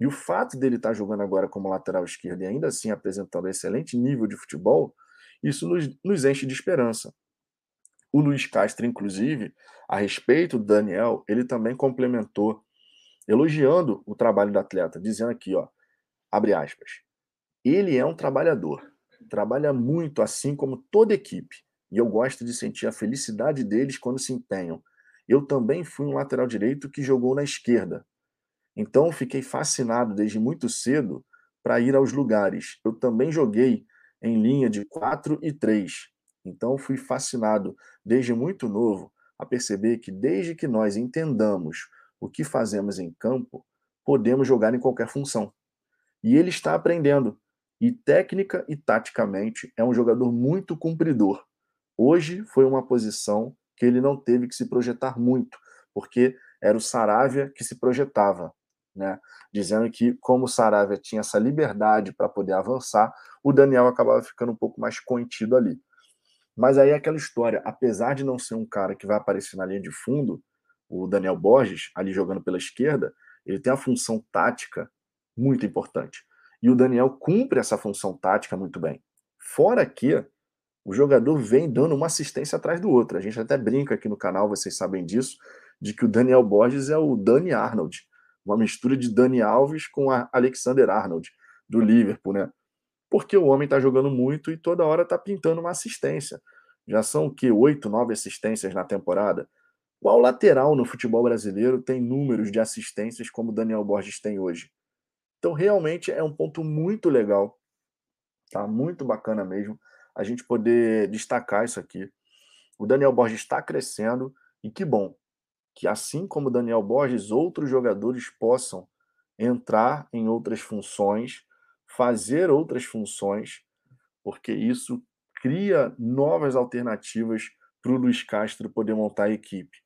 E o fato dele estar tá jogando agora como lateral esquerdo e ainda assim apresentando excelente nível de futebol, isso nos, nos enche de esperança. O Luiz Castro, inclusive, a respeito do Daniel, ele também complementou, elogiando o trabalho do atleta, dizendo aqui, ó, abre aspas, ele é um trabalhador, trabalha muito, assim como toda equipe, e eu gosto de sentir a felicidade deles quando se empenham. Eu também fui um lateral direito que jogou na esquerda, então fiquei fascinado desde muito cedo para ir aos lugares. Eu também joguei em linha de 4 e 3. Então fui fascinado desde muito novo a perceber que desde que nós entendamos o que fazemos em campo, podemos jogar em qualquer função. E ele está aprendendo. E técnica e taticamente é um jogador muito cumpridor. Hoje foi uma posição que ele não teve que se projetar muito, porque era o Saravia que se projetava, né? Dizendo que como o Saravia tinha essa liberdade para poder avançar, o Daniel acabava ficando um pouco mais contido ali. Mas aí é aquela história, apesar de não ser um cara que vai aparecer na linha de fundo, o Daniel Borges, ali jogando pela esquerda, ele tem a função tática muito importante. E o Daniel cumpre essa função tática muito bem. Fora que o jogador vem dando uma assistência atrás do outro. A gente até brinca aqui no canal, vocês sabem disso, de que o Daniel Borges é o Dani Arnold, uma mistura de Dani Alves com a Alexander Arnold do Liverpool, né? Porque o homem está jogando muito e toda hora está pintando uma assistência. Já são o que oito, nove assistências na temporada. Qual lateral no futebol brasileiro tem números de assistências como o Daniel Borges tem hoje? Então, realmente é um ponto muito legal, tá? Muito bacana mesmo a gente poder destacar isso aqui. O Daniel Borges está crescendo e que bom que, assim como o Daniel Borges, outros jogadores possam entrar em outras funções, fazer outras funções, porque isso cria novas alternativas para o Luiz Castro poder montar a equipe.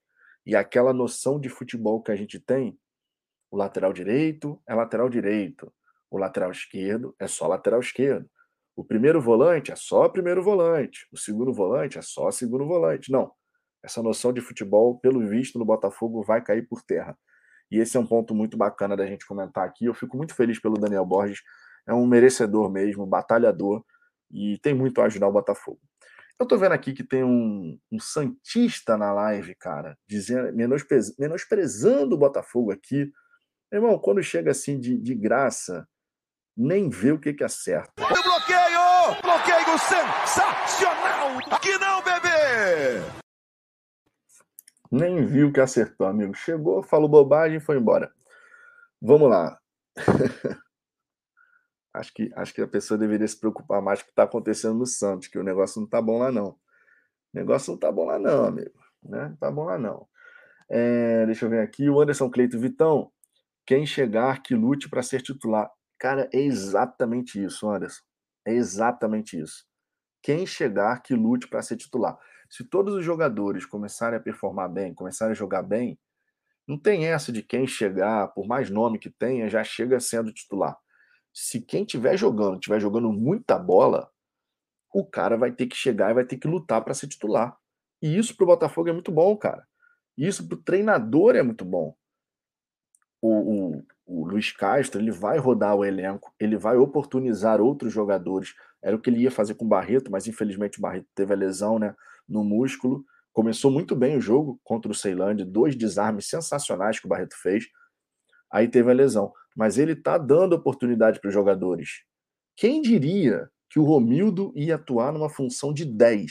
E aquela noção de futebol que a gente tem o lateral direito é lateral direito. O lateral esquerdo é só lateral esquerdo. O primeiro volante é só primeiro volante. O segundo volante é só segundo volante. Não. Essa noção de futebol, pelo visto, no Botafogo vai cair por terra. E esse é um ponto muito bacana da gente comentar aqui. Eu fico muito feliz pelo Daniel Borges. É um merecedor mesmo, batalhador e tem muito a ajudar o Botafogo. Eu tô vendo aqui que tem um, um Santista na live, cara, dizendo, menosprezando o Botafogo aqui. Irmão, quando chega assim de, de graça, nem vê o que que acerta. O bloqueio! Bloqueio sensacional! Aqui não, bebê! Nem viu o que acertou, amigo. Chegou, falou bobagem e foi embora. Vamos lá. acho, que, acho que a pessoa deveria se preocupar mais com o que está acontecendo no Santos, que o negócio não tá bom lá, não. O negócio não tá bom lá, não, amigo. Né? Não tá bom lá, não. É, deixa eu ver aqui. O Anderson Cleito Vitão Quem chegar que lute para ser titular. Cara, é exatamente isso, Anderson. É exatamente isso. Quem chegar que lute para ser titular. Se todos os jogadores começarem a performar bem, começarem a jogar bem, não tem essa de quem chegar, por mais nome que tenha, já chega sendo titular. Se quem estiver jogando, estiver jogando muita bola, o cara vai ter que chegar e vai ter que lutar para ser titular. E isso para o Botafogo é muito bom, cara. Isso para o treinador é muito bom. O, o, o, Luiz Castro ele vai rodar o elenco, ele vai oportunizar outros jogadores. Era o que ele ia fazer com o Barreto, mas infelizmente o Barreto teve a lesão né, no músculo. Começou muito bem o jogo contra o Ceilândia, dois desarmes sensacionais que o Barreto fez. Aí teve a lesão. Mas ele está dando oportunidade para os jogadores. Quem diria que o Romildo ia atuar numa função de 10?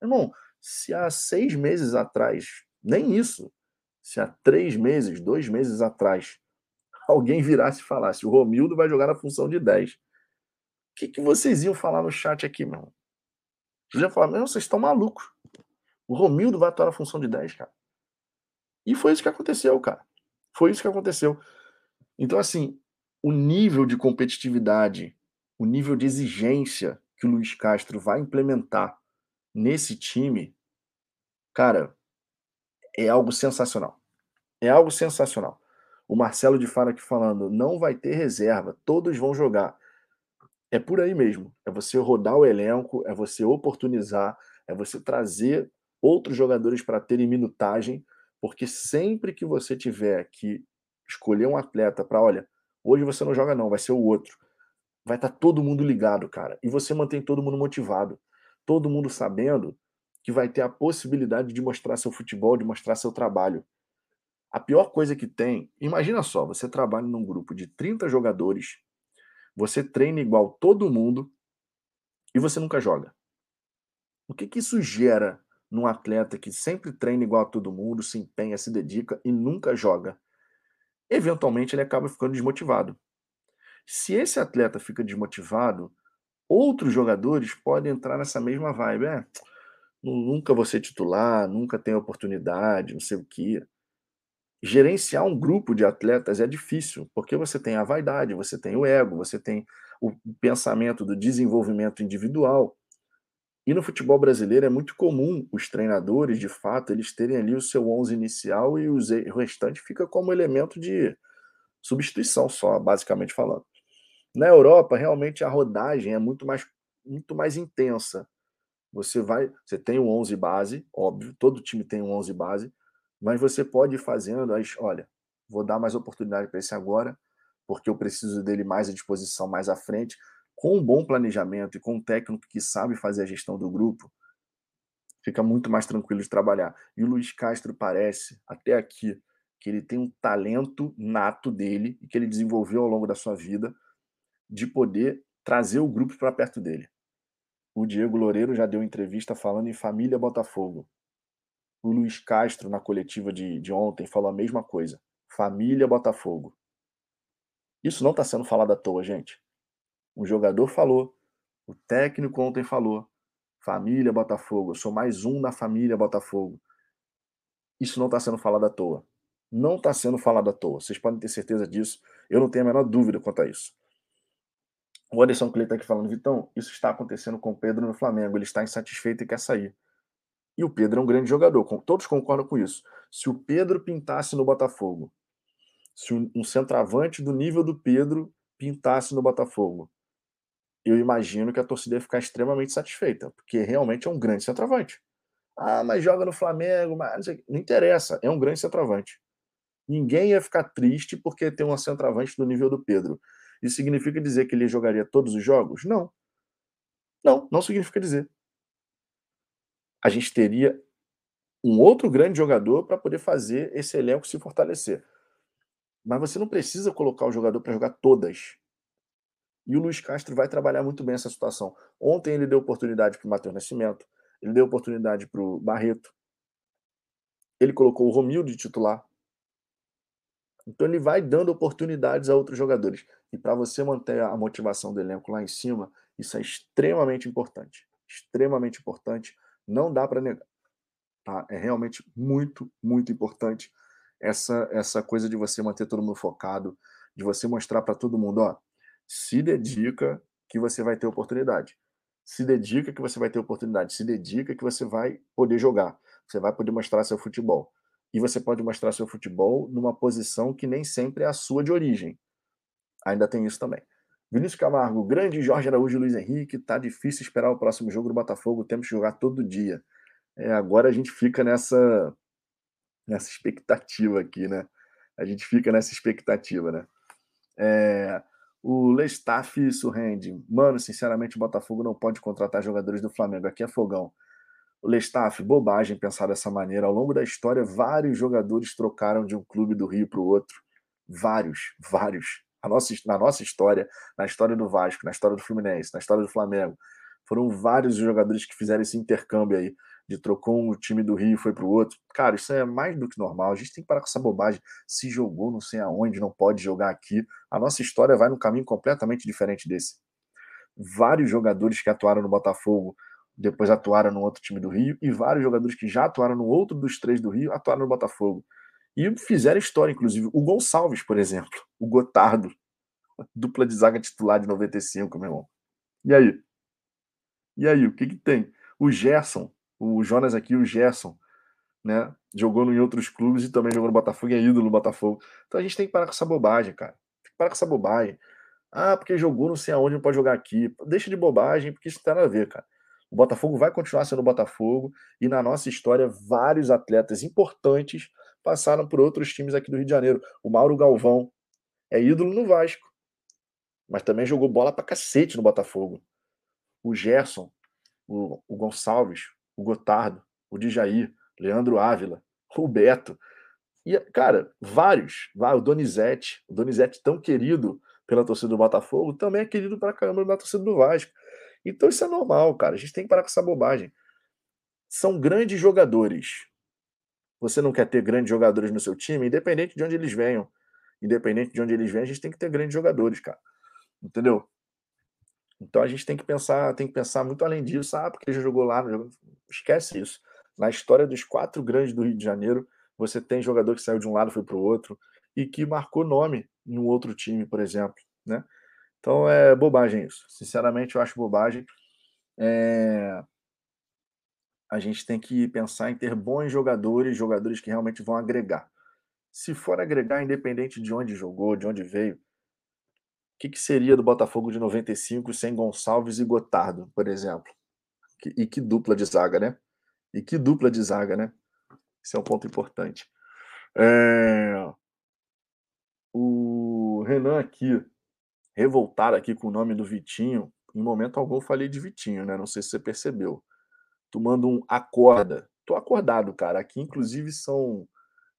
Irmão, se há seis meses atrás, nem isso, se há três meses, dois meses atrás, alguém virasse e falasse: o Romildo vai jogar na função de 10. O que, que vocês iam falar no chat aqui, meu irmão? Vocês iam falar: meu, vocês estão malucos. O Romildo vai atuar na função de 10, cara. E foi isso que aconteceu, cara. Foi isso que aconteceu. Então, assim, o nível de competitividade, o nível de exigência que o Luiz Castro vai implementar nesse time, cara, é algo sensacional. É algo sensacional. O Marcelo de Fara aqui falando, não vai ter reserva, todos vão jogar. É por aí mesmo. É você rodar o elenco, é você oportunizar, é você trazer outros jogadores para terem minutagem, porque sempre que você tiver que escolher um atleta para, olha, hoje você não joga não, vai ser o outro. Vai estar tá todo mundo ligado, cara. E você mantém todo mundo motivado todo mundo sabendo que vai ter a possibilidade de mostrar seu futebol, de mostrar seu trabalho. A pior coisa que tem, imagina só, você trabalha num grupo de 30 jogadores, você treina igual todo mundo e você nunca joga. O que, que isso gera num atleta que sempre treina igual a todo mundo, se empenha, se dedica e nunca joga? Eventualmente ele acaba ficando desmotivado. Se esse atleta fica desmotivado, Outros jogadores podem entrar nessa mesma vibe. É, nunca vou ser titular, nunca tenho oportunidade, não sei o quê. Gerenciar um grupo de atletas é difícil, porque você tem a vaidade, você tem o ego, você tem o pensamento do desenvolvimento individual. E no futebol brasileiro é muito comum os treinadores, de fato, eles terem ali o seu 11 inicial e o restante fica como elemento de substituição só, basicamente falando. Na Europa, realmente a rodagem é muito mais, muito mais intensa. Você vai, você tem um 11 base, óbvio, todo time tem um 11 base, mas você pode ir fazendo, as, olha, vou dar mais oportunidade para esse agora, porque eu preciso dele mais à disposição mais à frente, com um bom planejamento e com um técnico que sabe fazer a gestão do grupo, fica muito mais tranquilo de trabalhar. E o Luiz Castro parece, até aqui, que ele tem um talento nato dele e que ele desenvolveu ao longo da sua vida de poder trazer o grupo para perto dele. O Diego Loureiro já deu entrevista falando em família Botafogo. O Luiz Castro, na coletiva de, de ontem, falou a mesma coisa. Família Botafogo. Isso não está sendo falado à toa, gente. O jogador falou, o técnico ontem falou. Família Botafogo, eu sou mais um na família Botafogo. Isso não está sendo falado à toa. Não está sendo falado à toa. Vocês podem ter certeza disso. Eu não tenho a menor dúvida quanto a isso. O Anderson Cleiton aqui falando, Vitão, isso está acontecendo com o Pedro no Flamengo. Ele está insatisfeito e quer sair. E o Pedro é um grande jogador, todos concordam com isso. Se o Pedro pintasse no Botafogo, se um centroavante do nível do Pedro pintasse no Botafogo, eu imagino que a torcida ia ficar extremamente satisfeita, porque realmente é um grande centroavante. Ah, mas joga no Flamengo, mas não interessa, é um grande centroavante. Ninguém ia ficar triste porque tem um centroavante do nível do Pedro. Isso significa dizer que ele jogaria todos os jogos? Não. Não, não significa dizer. A gente teria um outro grande jogador para poder fazer esse elenco se fortalecer. Mas você não precisa colocar o jogador para jogar todas. E o Luiz Castro vai trabalhar muito bem essa situação. Ontem ele deu oportunidade para o Matheus Nascimento, ele deu oportunidade para o Barreto, ele colocou o Romildo de titular. Então ele vai dando oportunidades a outros jogadores. E para você manter a motivação do elenco lá em cima, isso é extremamente importante. Extremamente importante. Não dá para negar. Tá? É realmente muito, muito importante. essa essa coisa de você manter todo mundo focado, de você mostrar para todo mundo, ó, se dedica que você vai ter oportunidade. Se dedica que você vai ter oportunidade. Se dedica que você vai poder jogar. Você vai poder mostrar seu futebol. E você pode mostrar seu futebol numa posição que nem sempre é a sua de origem. Ainda tem isso também. Vinícius Camargo, grande Jorge Araújo e Luiz Henrique. Tá difícil esperar o próximo jogo do Botafogo. Temos que jogar todo dia. É, agora a gente fica nessa nessa expectativa aqui, né? A gente fica nessa expectativa, né? É, o Lestaff surrende. Mano, sinceramente, o Botafogo não pode contratar jogadores do Flamengo. Aqui é fogão. O Lestaff, bobagem pensar dessa maneira. Ao longo da história, vários jogadores trocaram de um clube do Rio para o outro. Vários, vários. Nossa, na nossa história, na história do Vasco, na história do Fluminense, na história do Flamengo, foram vários jogadores que fizeram esse intercâmbio aí de trocou um time do Rio e foi para o outro. Cara, isso é mais do que normal. A gente tem que parar com essa bobagem. Se jogou não sei aonde, não pode jogar aqui. A nossa história vai num caminho completamente diferente desse. Vários jogadores que atuaram no Botafogo depois atuaram no outro time do Rio e vários jogadores que já atuaram no outro dos três do Rio atuaram no Botafogo. E fizeram história, inclusive. O Gonçalves, por exemplo. O Gotardo. Dupla de zaga titular de 95, meu irmão. E aí? E aí, o que que tem? O Gerson, o Jonas aqui, o Gerson, né? Jogou em outros clubes e também jogou no Botafogo e é ídolo no Botafogo. Então a gente tem que parar com essa bobagem, cara. Tem que parar com essa bobagem. Ah, porque jogou não sei aonde, não pode jogar aqui. Deixa de bobagem, porque isso não tem nada a ver, cara. O Botafogo vai continuar sendo o Botafogo e na nossa história vários atletas importantes passaram por outros times aqui do Rio de Janeiro. O Mauro Galvão é ídolo no Vasco, mas também jogou bola pra cacete no Botafogo. O Gerson, o, o Gonçalves, o Gotardo, o Djair, Leandro Ávila, o Beto. E, cara, vários. O Donizete, o Donizete tão querido pela torcida do Botafogo, também é querido pra caramba na torcida do Vasco. Então isso é normal, cara. A gente tem que parar com essa bobagem. São grandes jogadores. Você não quer ter grandes jogadores no seu time, independente de onde eles venham. Independente de onde eles venham, a gente tem que ter grandes jogadores, cara. Entendeu? Então a gente tem que pensar, tem que pensar muito além disso. Ah, porque já jogou lá, esquece isso. Na história dos quatro grandes do Rio de Janeiro, você tem jogador que saiu de um lado foi para o outro e que marcou nome em um outro time, por exemplo, né? Então é bobagem isso. Sinceramente, eu acho bobagem. É... A gente tem que pensar em ter bons jogadores, jogadores que realmente vão agregar. Se for agregar, independente de onde jogou, de onde veio, que, que seria do Botafogo de 95 sem Gonçalves e Gotardo, por exemplo? E que dupla de zaga, né? E que dupla de zaga, né? Esse é um ponto importante. É... O Renan aqui, revoltado aqui com o nome do Vitinho. Em momento algum falei de Vitinho, né? Não sei se você percebeu. Tomando um acorda. Tô acordado, cara. Aqui, inclusive, são.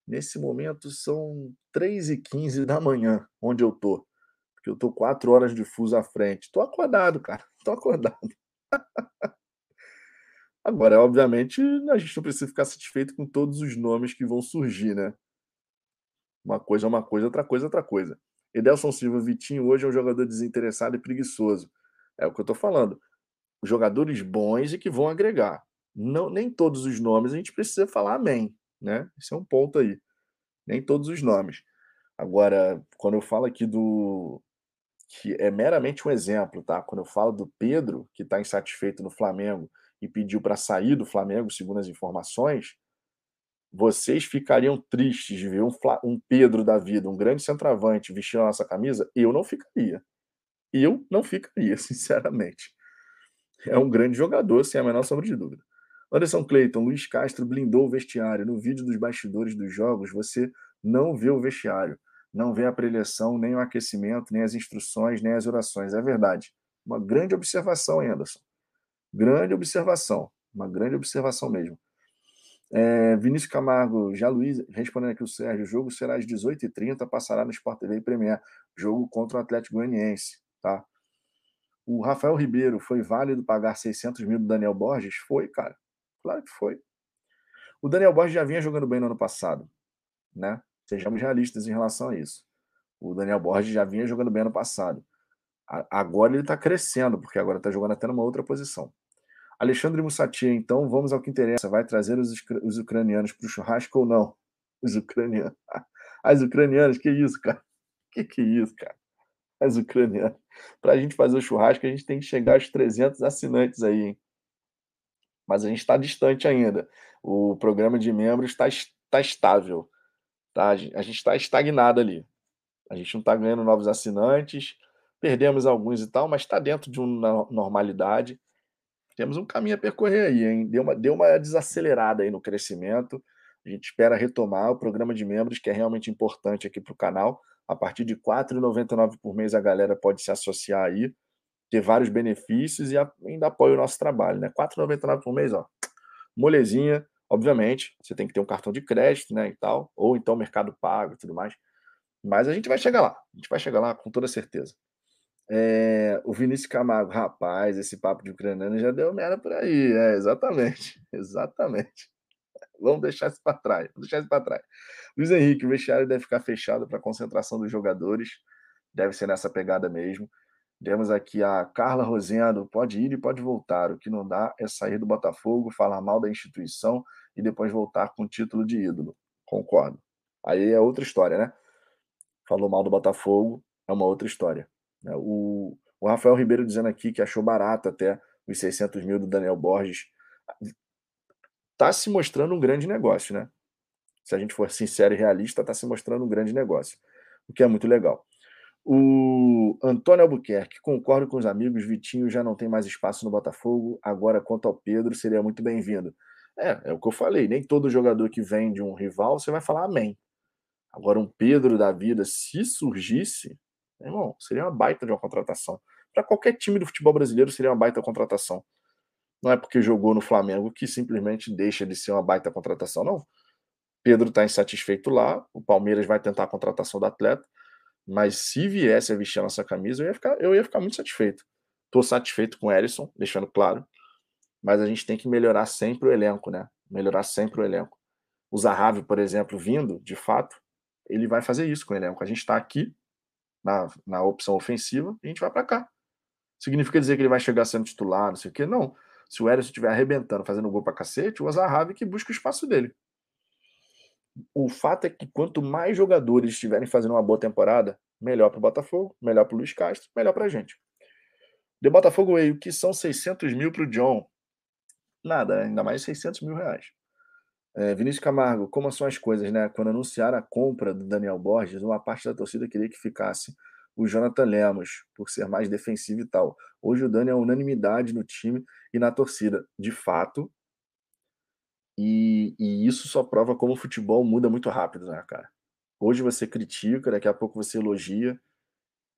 Nesse momento, são 3h15 da manhã, onde eu tô porque eu tô quatro horas de fuso à frente. Tô acordado, cara. Tô acordado. Agora, obviamente, a gente não precisa ficar satisfeito com todos os nomes que vão surgir, né? Uma coisa é uma coisa, outra coisa é outra coisa. Edelson Silva Vitinho hoje é um jogador desinteressado e preguiçoso. É o que eu tô falando. Jogadores bons e que vão agregar. Não, nem todos os nomes a gente precisa falar amém, né? Esse é um ponto aí. Nem todos os nomes. Agora, quando eu falo aqui do, que é meramente um exemplo, tá? Quando eu falo do Pedro, que está insatisfeito no Flamengo e pediu para sair do Flamengo, segundo as informações, vocês ficariam tristes de ver um, um, Pedro da vida, um grande centroavante, vestindo a nossa camisa? Eu não ficaria. Eu não ficaria, sinceramente. É um grande jogador, sem a menor sombra de dúvida. Anderson Clayton, Luiz Castro blindou o vestiário. No vídeo dos bastidores dos jogos, você não vê o vestiário não vê a preleção, nem o aquecimento, nem as instruções, nem as orações. É verdade. Uma grande observação, Anderson. Grande observação. Uma grande observação mesmo. É, Vinícius Camargo, já Luiz, respondendo aqui o Sérgio, o jogo será às 18h30, passará no Sport TV Premier. Jogo contra o Atlético Goianiense, tá? O Rafael Ribeiro, foi válido pagar 600 mil do Daniel Borges? Foi, cara. Claro que foi. O Daniel Borges já vinha jogando bem no ano passado, né? Sejamos realistas em relação a isso. O Daniel Borges já vinha jogando bem ano passado. Agora ele está crescendo, porque agora está jogando até numa outra posição. Alexandre Mussati, então vamos ao que interessa. Vai trazer os, os ucranianos para o churrasco ou não? Os ucranianos. As ucranianas, que isso, cara? Que que é isso, cara? As ucranianas. Para a gente fazer o churrasco, a gente tem que chegar aos 300 assinantes aí, hein? Mas a gente está distante ainda. O programa de membros está tá estável. Tá? A gente está estagnado ali. A gente não está ganhando novos assinantes, perdemos alguns e tal, mas está dentro de uma normalidade. Temos um caminho a percorrer aí, hein? Deu uma, deu uma desacelerada aí no crescimento. A gente espera retomar o programa de membros, que é realmente importante aqui para o canal. A partir de R$ 4,99 por mês, a galera pode se associar aí, ter vários benefícios e ainda apoia o nosso trabalho, né? R$ 4,99 por mês, ó. Molezinha, obviamente, você tem que ter um cartão de crédito, né, e tal, ou então Mercado Pago e tudo mais. Mas a gente vai chegar lá, a gente vai chegar lá com toda certeza. É, o Vinícius Camargo, rapaz, esse papo de ucraniano já deu merda por aí. É, exatamente, exatamente. Vamos deixar isso para trás, vamos deixar isso para trás. Luiz Henrique, o vestiário deve ficar fechado para concentração dos jogadores, deve ser nessa pegada mesmo. Temos aqui a Carla Rosendo, pode ir e pode voltar. O que não dá é sair do Botafogo, falar mal da instituição e depois voltar com o título de ídolo. Concordo. Aí é outra história, né? falou mal do Botafogo, é uma outra história. Né? O, o Rafael Ribeiro dizendo aqui que achou barato até os 600 mil do Daniel Borges. Está se mostrando um grande negócio, né? Se a gente for sincero e realista, está se mostrando um grande negócio, o que é muito legal. O Antônio Albuquerque, concordo com os amigos, Vitinho já não tem mais espaço no Botafogo, agora quanto ao Pedro, seria muito bem-vindo. É, é o que eu falei, nem todo jogador que vem de um rival, você vai falar amém. Agora, um Pedro da vida, se surgisse, irmão, seria uma baita de uma contratação. Para qualquer time do futebol brasileiro, seria uma baita contratação. Não é porque jogou no Flamengo que simplesmente deixa de ser uma baita contratação, não. Pedro está insatisfeito lá, o Palmeiras vai tentar a contratação do atleta, mas se viesse a vestir a nossa camisa, eu ia ficar, eu ia ficar muito satisfeito. Estou satisfeito com o Erisson, deixando claro, mas a gente tem que melhorar sempre o elenco, né? Melhorar sempre o elenco. O Zahavi, por exemplo, vindo, de fato, ele vai fazer isso com o elenco. A gente está aqui na, na opção ofensiva e a gente vai para cá. Significa dizer que ele vai chegar sendo titular, não sei o quê? Não. Se o Erisson estiver arrebentando, fazendo gol para cacete, o Azarravi que busca o espaço dele. O fato é que quanto mais jogadores estiverem fazendo uma boa temporada, melhor para o Botafogo, melhor para o Luiz Castro, melhor para a gente. De Botafogo veio que são 600 mil para o John. Nada, ainda mais 600 mil reais. É, Vinícius Camargo, como são as coisas, né? Quando anunciaram a compra do Daniel Borges, uma parte da torcida queria que ficasse o Jonathan Lemos, por ser mais defensivo e tal. Hoje o Dani é unanimidade no time e na torcida, de fato. E, e isso só prova como o futebol muda muito rápido, né, cara? Hoje você critica, daqui a pouco você elogia.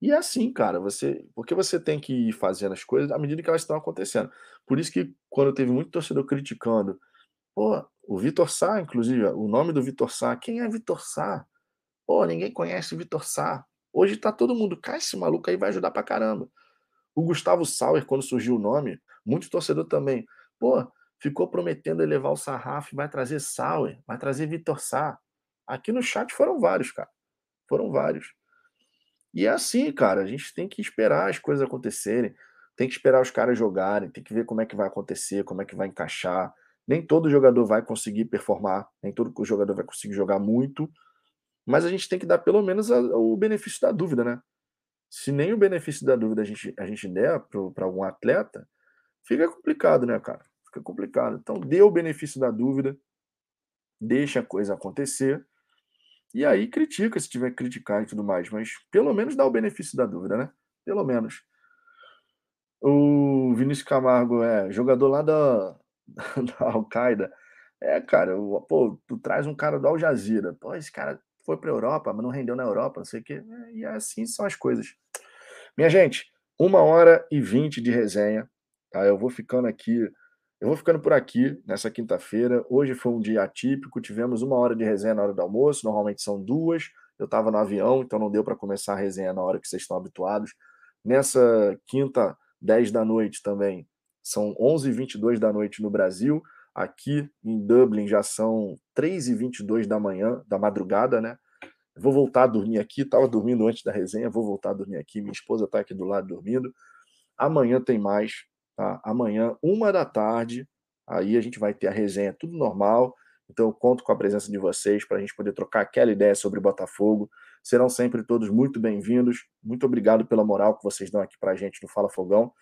E é assim, cara, você, porque você tem que ir fazendo as coisas à medida que elas estão acontecendo. Por isso que quando teve muito torcedor criticando, pô, o Vitor Sá, inclusive, o nome do Vitor Sá. Quem é Vitor Sá? Pô, ninguém conhece o Vitor Sá. Hoje tá todo mundo, cara, esse maluco aí vai ajudar pra caramba. O Gustavo Sauer, quando surgiu o nome, muito torcedor também. Pô, ficou prometendo elevar o sarrafo, vai trazer Sauer, vai trazer Vitor Sá. Aqui no chat foram vários, cara. Foram vários. E é assim, cara, a gente tem que esperar as coisas acontecerem, tem que esperar os caras jogarem, tem que ver como é que vai acontecer, como é que vai encaixar. Nem todo jogador vai conseguir performar, nem todo jogador vai conseguir jogar muito, mas a gente tem que dar pelo menos a, o benefício da dúvida, né? Se nem o benefício da dúvida a gente, a gente der para algum atleta, fica complicado, né, cara? Fica complicado. Então, dê o benefício da dúvida, deixa a coisa acontecer, e aí critica se tiver que criticar e tudo mais, mas pelo menos dá o benefício da dúvida, né? Pelo menos. O Vinícius Camargo é jogador lá da, da Al-Qaeda. É, cara, eu, pô, tu traz um cara do Al Jazeera. Pô, esse cara foi pra Europa, mas não rendeu na Europa, não sei o quê. E assim são as coisas. Minha gente, uma hora e vinte de resenha. Tá? Eu vou ficando aqui, eu vou ficando por aqui nessa quinta-feira. Hoje foi um dia atípico, tivemos uma hora de resenha na hora do almoço, normalmente são duas. Eu estava no avião, então não deu para começar a resenha na hora que vocês estão habituados. Nessa quinta, 10 da noite também, são 11h22 da noite no Brasil. Aqui em Dublin já são 3h22 da manhã, da madrugada, né? Vou voltar a dormir aqui. Estava dormindo antes da resenha, vou voltar a dormir aqui. Minha esposa está aqui do lado dormindo. Amanhã tem mais, tá? Amanhã, uma da tarde, aí a gente vai ter a resenha tudo normal. Então eu conto com a presença de vocês para a gente poder trocar aquela ideia sobre Botafogo. Serão sempre todos muito bem-vindos. Muito obrigado pela moral que vocês dão aqui para a gente no Fala Fogão.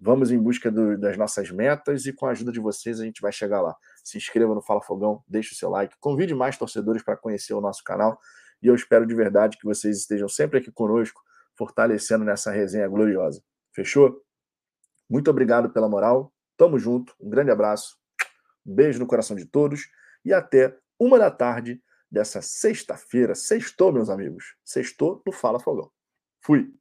Vamos em busca do, das nossas metas e com a ajuda de vocês a gente vai chegar lá. Se inscreva no Fala Fogão, deixe o seu like, convide mais torcedores para conhecer o nosso canal e eu espero de verdade que vocês estejam sempre aqui conosco, fortalecendo nessa resenha gloriosa. Fechou? Muito obrigado pela moral. Tamo junto. Um grande abraço. Um beijo no coração de todos e até uma da tarde dessa sexta-feira. Sextou, meus amigos. Sextou no Fala Fogão. Fui.